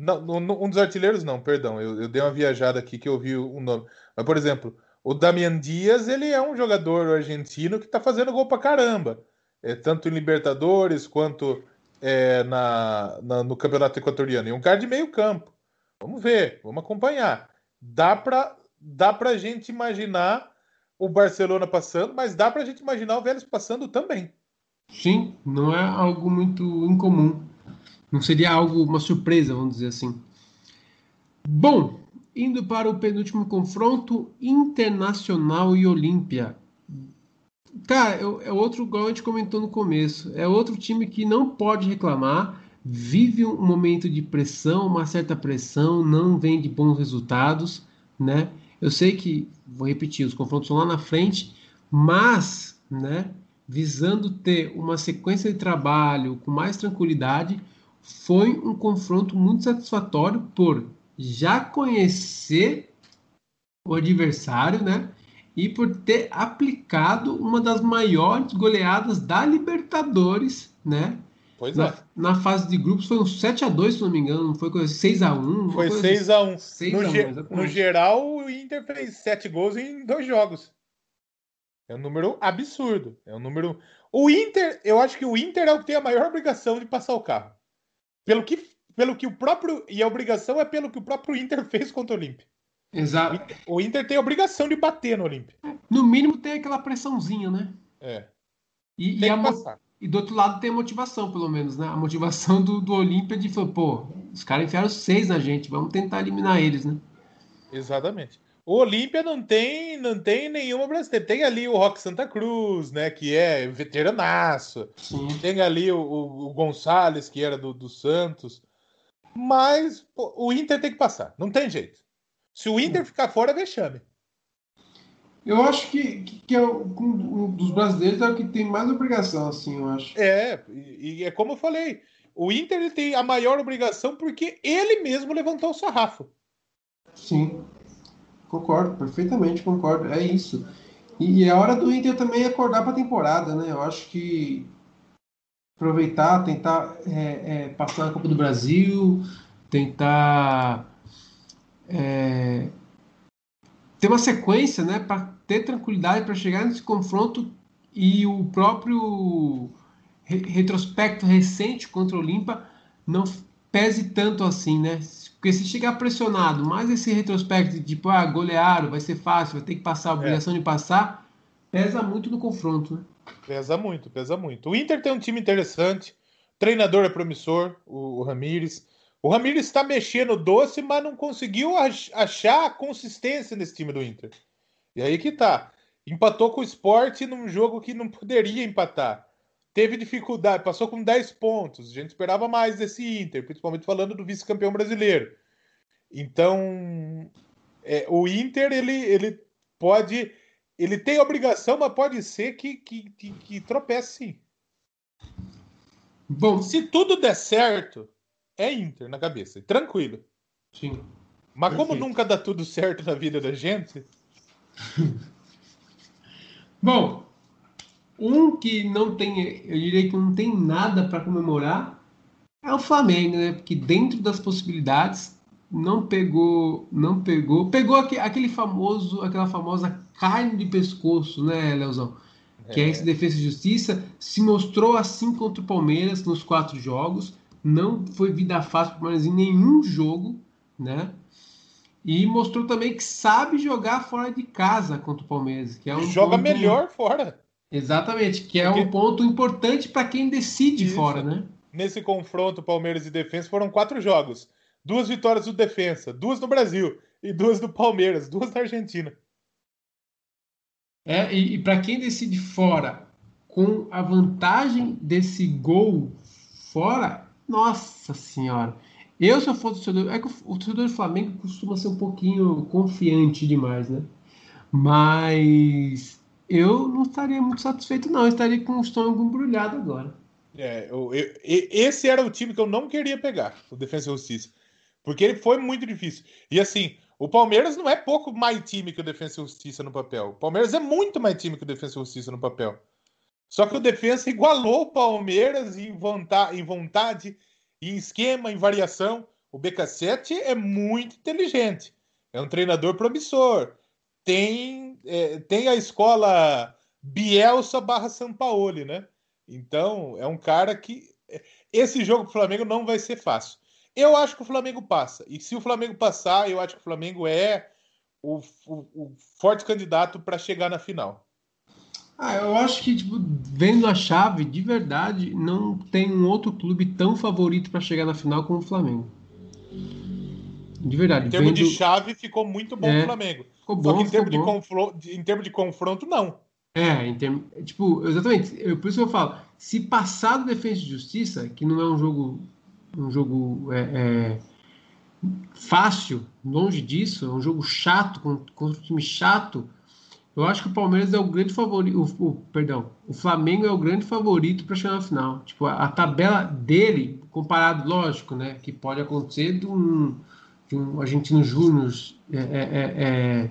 não, um dos artilheiros não, perdão, eu, eu dei uma viajada aqui que eu vi o um nome. Mas, por exemplo, o Damian Dias, ele é um jogador argentino que tá fazendo gol pra caramba. É, tanto em Libertadores quanto é, na, na, no Campeonato Equatoriano. E um cara de meio campo. Vamos ver, vamos acompanhar. Dá pra, dá pra gente imaginar o Barcelona passando, mas dá pra gente imaginar o Vélez passando também. Sim, não é algo muito incomum. Não seria algo, uma surpresa, vamos dizer assim. Bom, indo para o penúltimo confronto, Internacional e Olímpia. Cara, é, é outro, igual a gente comentou no começo, é outro time que não pode reclamar, vive um momento de pressão, uma certa pressão, não vem de bons resultados, né? Eu sei que, vou repetir, os confrontos são lá na frente, mas, né, visando ter uma sequência de trabalho com mais tranquilidade, foi um confronto muito satisfatório por já conhecer o adversário, né? E por ter aplicado uma das maiores goleadas da Libertadores, né? Pois na, é. Na fase de grupos foi um 7 a 2 se não me engano, não foi coisa 6 a 1 Foi 6 a 1 6 no, a 1, ge no geral, o Inter fez 7 gols em dois jogos. É um número absurdo. É um número. O Inter, eu acho que o Inter é o que tem a maior obrigação de passar o carro pelo que, pelo que o próprio. E a obrigação é pelo que o próprio Inter fez contra o Olímpia. Exato. O Inter, o Inter tem a obrigação de bater no Olímpia. No mínimo tem aquela pressãozinha, né? É. E, e, a, e, do outro lado tem a motivação, pelo menos, né? A motivação do, do Olímpia de falar, pô, os caras enfiaram seis na gente, vamos tentar eliminar eles, né? Exatamente. O Olímpia não tem, não tem nenhuma brasileira. Tem ali o Rock Santa Cruz, né? Que é veteranaço. Sim. Tem ali o, o, Gonçalves, que era do, do Santos. Mas pô, o Inter tem que passar. Não tem jeito. Se o Inter ficar fora, vexame. Eu acho que, que é um dos brasileiros é o que tem mais obrigação, assim, eu acho. É, e, e é como eu falei. O Inter tem a maior obrigação porque ele mesmo levantou o sarrafo. Sim. Concordo, perfeitamente concordo. É isso. E é hora do Inter também acordar para a temporada, né? Eu acho que aproveitar, tentar é, é, passar na Copa do Brasil, tentar é, ter uma sequência, né? Para ter tranquilidade para chegar nesse confronto e o próprio re retrospecto recente contra o Limpa não pese tanto assim, né? Porque se chegar pressionado, mais esse retrospecto de tipo, ah, golearam, vai ser fácil, vai ter que passar, a obrigação é. de passar, pesa muito no confronto, né? Pesa muito, pesa muito. O Inter tem um time interessante, treinador é promissor, o, o Ramires. O Ramires está mexendo doce, mas não conseguiu achar a consistência nesse time do Inter. E aí que tá. Empatou com o esporte num jogo que não poderia empatar. Teve dificuldade, passou com 10 pontos. A gente esperava mais desse Inter, principalmente falando do vice-campeão brasileiro. Então, é, o Inter, ele, ele pode. Ele tem obrigação, mas pode ser que, que, que, que tropece sim. Bom, se tudo der certo, é Inter na cabeça, tranquilo. Sim. Mas Perfeito. como nunca dá tudo certo na vida da gente. Bom, um que não tem, eu diria que não tem nada para comemorar é o Flamengo, né? Porque dentro das possibilidades não pegou, não pegou, pegou aquele famoso, aquela famosa carne de pescoço, né, Leozão? Que é, é esse Defesa e Justiça, se mostrou assim contra o Palmeiras nos quatro jogos, não foi vida fácil para o Palmeiras em nenhum jogo, né? E mostrou também que sabe jogar fora de casa contra o Palmeiras, que é um joga ponto... melhor fora. Exatamente, que é Porque... um ponto importante para quem decide Isso. fora, né? Nesse confronto Palmeiras e Defesa foram quatro jogos, duas vitórias do Defensa, duas no Brasil e duas do Palmeiras, duas na Argentina. É, e, e para quem decide fora, com a vantagem desse gol fora, nossa senhora. Eu, se eu for torcedor, é que o torcedor do Flamengo costuma ser um pouquinho confiante demais, né? Mas eu não estaria muito satisfeito, não. Eu estaria com o estômago embrulhado agora. É, eu, eu, esse era o time que eu não queria pegar, o Defensa e Justiça. Porque ele foi muito difícil. E assim, o Palmeiras não é pouco mais time que o Defensa e Justiça no papel. O Palmeiras é muito mais time que o Defensa e Justiça no papel. Só que o Defensa igualou o Palmeiras em vontade, em vontade em esquema, em variação. O BK7 é muito inteligente. É um treinador promissor. Tem, é, tem a escola Bielsa barra Sampaoli, né? Então, é um cara que. Esse jogo pro Flamengo não vai ser fácil. Eu acho que o Flamengo passa. E se o Flamengo passar, eu acho que o Flamengo é o, o, o forte candidato para chegar na final. Ah, eu acho que, tipo, vendo a chave, de verdade, não tem um outro clube tão favorito para chegar na final como o Flamengo. De verdade. Em termos vendo... de chave, ficou muito bom é, o Flamengo. Ficou bom, Só que em termos, de confronto, em termos de confronto, não. É, em termos. Tipo, exatamente. Eu, por isso que eu falo. Se passar do Defesa e Justiça, que não é um jogo. Um jogo é, é, fácil, longe disso, é um jogo chato, contra um time chato eu acho que o Palmeiras é o grande favorito. O, o perdão, o Flamengo é o grande favorito para chegar na final. Tipo, a, a, tabela dele, comparado, lógico, né? Que pode acontecer de um, de um Argentino Júnior é, é, é,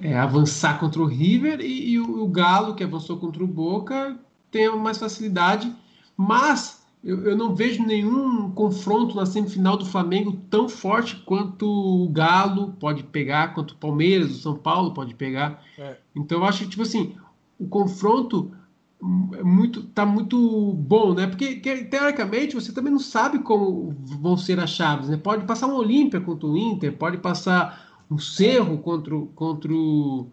é, é avançar contra o River e, e o, o, Galo, que avançou contra o Boca, tem mais facilidade. Mas eu, eu, não vejo nenhum confronto na semifinal do Flamengo tão forte quanto o Galo pode pegar, quanto o Palmeiras, o São Paulo pode pegar. É. Então eu acho que, tipo assim, o confronto é muito tá muito bom, né? Porque teoricamente você também não sabe como vão ser as chaves, né? Pode passar um Olímpia contra o Inter, pode passar um Cerro contra, contra o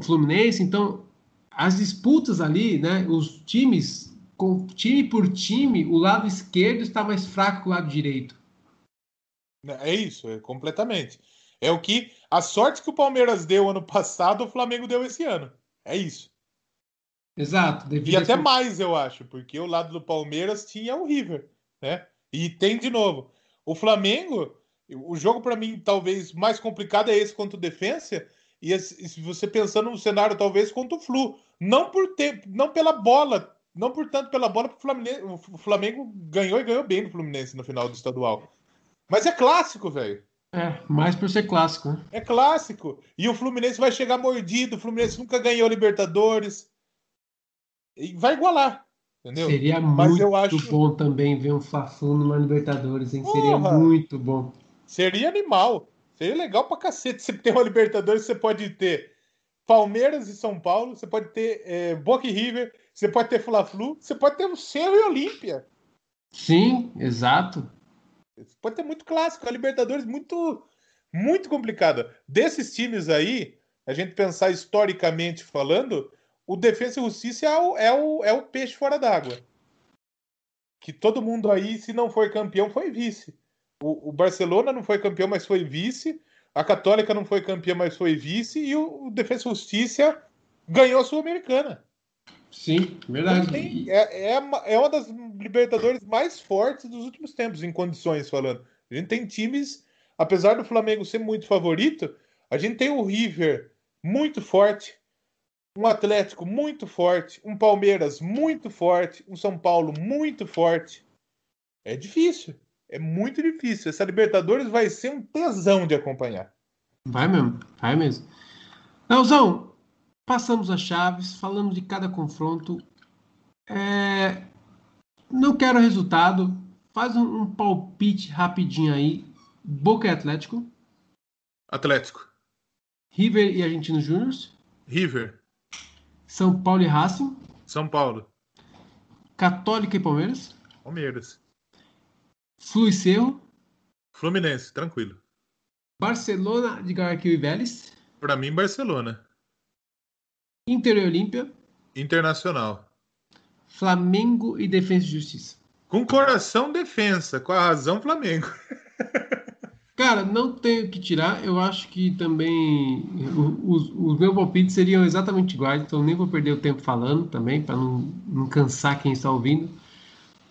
Fluminense, então as disputas ali, né? Os times com time por time, o lado esquerdo está mais fraco que o lado direito. É isso, é completamente. É o que a sorte que o Palmeiras deu ano passado, o Flamengo deu esse ano. É isso. Exato. E até mais, eu acho, porque o lado do Palmeiras tinha o River, né? E tem de novo. O Flamengo, o jogo para mim talvez mais complicado é esse contra o Defensa, e se você pensando no cenário talvez contra o Flu, não por tempo, não pela bola não por tanto pela bola, porque o Flamengo ganhou e ganhou bem no Fluminense no final do estadual. Mas é clássico, velho. É, mais por ser clássico. Né? É clássico. E o Fluminense vai chegar mordido. O Fluminense nunca ganhou Libertadores. E vai igualar. Entendeu? Seria Mas muito acho... bom também ver um Fla-Flu numa Libertadores, hein? Porra, Seria muito bom. Seria animal. Seria legal pra cacete. Você tem uma Libertadores, você pode ter Palmeiras e São Paulo, você pode ter é, Boca e River, você pode ter Fla-Flu, você pode ter o Cerro e Olímpia. Sim, exato. Você pode ter muito clássico, a Libertadores muito muito complicada. Desses times aí, a gente pensar historicamente falando, o Defesa e Justiça é o, é o, é o peixe fora d'água. Que todo mundo aí, se não foi campeão, foi vice. O, o, Barcelona não foi campeão, mas foi vice. a Católica não foi campeã, mas foi vice, e o Defesa e Justiça ganhou a Sul-Americana. Sim, verdade. Tem, é, é, é uma das Libertadores mais fortes dos últimos tempos, em condições falando. A gente tem times, apesar do Flamengo ser muito favorito, a gente tem o River muito forte, um Atlético muito forte, um Palmeiras muito forte, um São Paulo muito forte. É difícil. É muito difícil. Essa Libertadores vai ser um tesão de acompanhar. Vai mesmo, vai mesmo. Leozão, passamos as chaves, falamos de cada confronto. É... Não quero resultado. Faz um, um palpite rapidinho aí. Boca e Atlético. Atlético. River e Argentino Júnior. River. São Paulo e Racing. São Paulo. Católica e Palmeiras. Palmeiras. Flu e Cerro. Fluminense, tranquilo. Barcelona de Guayaquil e Vélez. Para mim, Barcelona. Inter e Olímpia. Internacional. Flamengo e Defesa e Justiça. Com coração, defensa. Com a razão, Flamengo. Cara, não tenho que tirar. Eu acho que também os, os meus palpites seriam exatamente iguais, então nem vou perder o tempo falando também, para não, não cansar quem está ouvindo.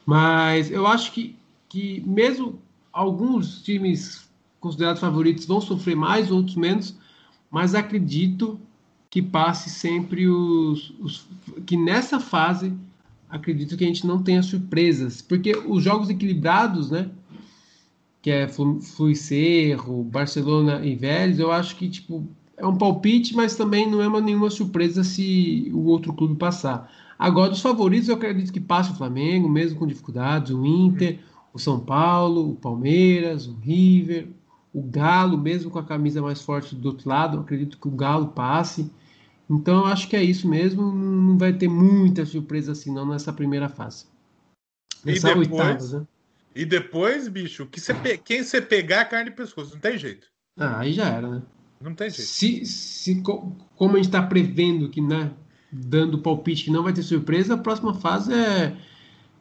Mas eu acho que, que mesmo alguns times considerados favoritos vão sofrer mais, outros menos, mas acredito que passe sempre os, os, que nessa fase acredito que a gente não tenha surpresas, porque os jogos equilibrados, né, que é Flui Cerro, Barcelona e Vélez, eu acho que tipo é um palpite, mas também não é uma, nenhuma surpresa se o outro clube passar. Agora, dos favoritos, eu acredito que passe o Flamengo, mesmo com dificuldades, o Inter, o São Paulo, o Palmeiras, o River, o Galo, mesmo com a camisa mais forte do outro lado, acredito que o Galo passe. Então, eu acho que é isso mesmo. Não vai ter muita surpresa assim, não, nessa primeira fase. Nessa e depois, né? E depois, bicho, que pe... quem você pegar carne de pescoço, não tem jeito. Ah, aí já era, né? Não tem jeito. Se, se, como a gente está prevendo que, né, dando palpite que não vai ter surpresa, a próxima fase é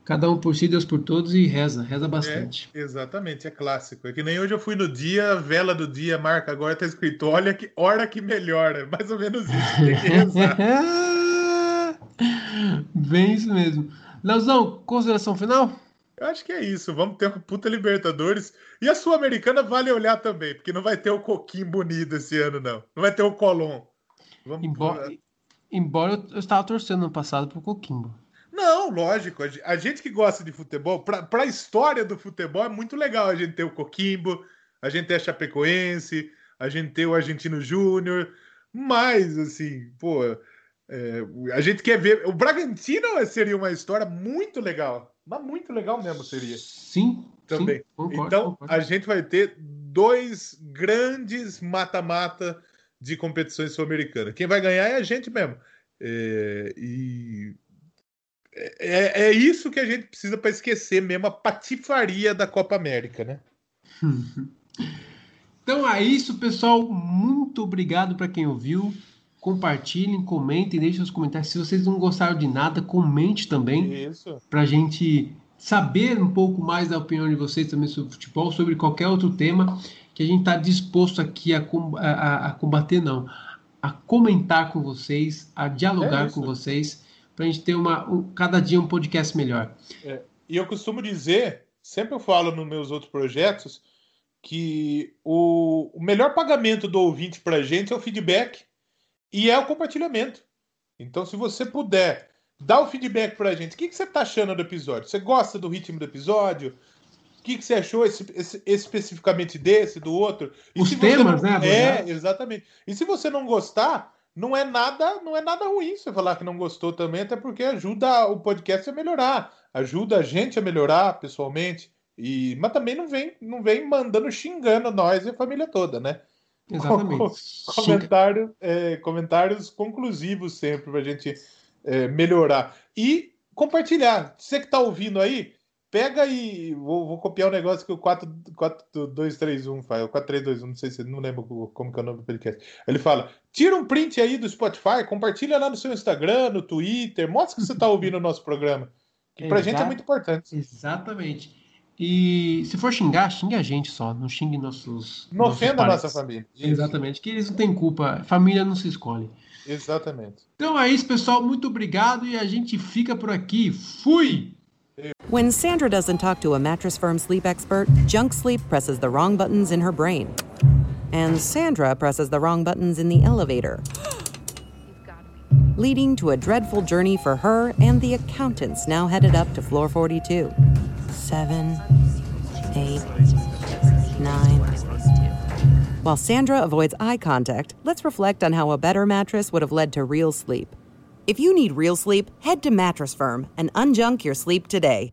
cada um por si, Deus por todos e reza, reza é, bastante. É, exatamente, é clássico. É que nem hoje eu fui no dia, vela do dia, marca agora tá escrito, olha que hora que melhora, mais ou menos isso, tem que rezar. Bem isso mesmo. Leozão, consideração final? Eu acho que é isso. Vamos ter uma puta Libertadores. E a Sul-Americana vale olhar também, porque não vai ter o Coquim bonito esse ano, não. Não vai ter o Colom. Vamos... Embora, embora eu estava torcendo no passado pro Coquimbo. Não, lógico. A gente que gosta de futebol, para a história do futebol, é muito legal a gente ter o Coquimbo, a gente ter a Chapecoense, a gente ter o Argentino Júnior. Mas, assim, pô, é, a gente quer ver. O Bragantino seria uma história muito legal. Mas muito legal mesmo seria. Sim. Também. Sim, concordo, então, concordo. a gente vai ter dois grandes mata-mata de competições sul-americanas. Quem vai ganhar é a gente mesmo. É, e é, é isso que a gente precisa para esquecer mesmo a patifaria da Copa América, né? então é isso, pessoal. Muito obrigado para quem ouviu. Compartilhem, comentem, deixem os comentários. Se vocês não gostaram de nada, comente também. Para a gente saber um pouco mais da opinião de vocês também sobre futebol, sobre qualquer outro tema que a gente está disposto aqui a, a, a, combater, não, a comentar com vocês, a dialogar é com vocês para a gente ter uma, um, cada dia um podcast melhor. É, e eu costumo dizer, sempre eu falo nos meus outros projetos, que o, o melhor pagamento do ouvinte para a gente é o feedback e é o compartilhamento. Então, se você puder dar o feedback para a gente, o que, que você está achando do episódio? Você gosta do ritmo do episódio? O que, que você achou esse, esse, especificamente desse, do outro? E Os temas, não... né? É, exatamente. E se você não gostar, não é nada, não é nada ruim você falar que não gostou também, até porque ajuda o podcast a melhorar, ajuda a gente a melhorar pessoalmente. E mas também não vem, não vem mandando xingando nós e a família toda, né? Exatamente. Comentário, é, comentários conclusivos sempre para a gente é, melhorar e compartilhar. Você que está ouvindo aí, Pega e. Vou, vou, copiar um negócio que o 4231 faz. O 4321, não sei se não lembro como que é o nome do podcast. Ele fala: tira um print aí do Spotify, compartilha lá no seu Instagram, no Twitter, mostra que você está ouvindo o nosso programa. Que pra Exa gente é muito importante. Exatamente. E se for xingar, xingue a gente só, não xingue nossos. Não ofenda a nossa família. Isso. Exatamente, que eles não têm culpa, família não se escolhe. Exatamente. Então é isso, pessoal. Muito obrigado e a gente fica por aqui. Fui! When Sandra doesn't talk to a Mattress Firm sleep expert, Junk Sleep presses the wrong buttons in her brain. And Sandra presses the wrong buttons in the elevator. Leading to a dreadful journey for her and the accountants now headed up to floor 42. Seven, eight, nine. While Sandra avoids eye contact, let's reflect on how a better mattress would have led to real sleep. If you need real sleep, head to Mattress Firm and unjunk your sleep today.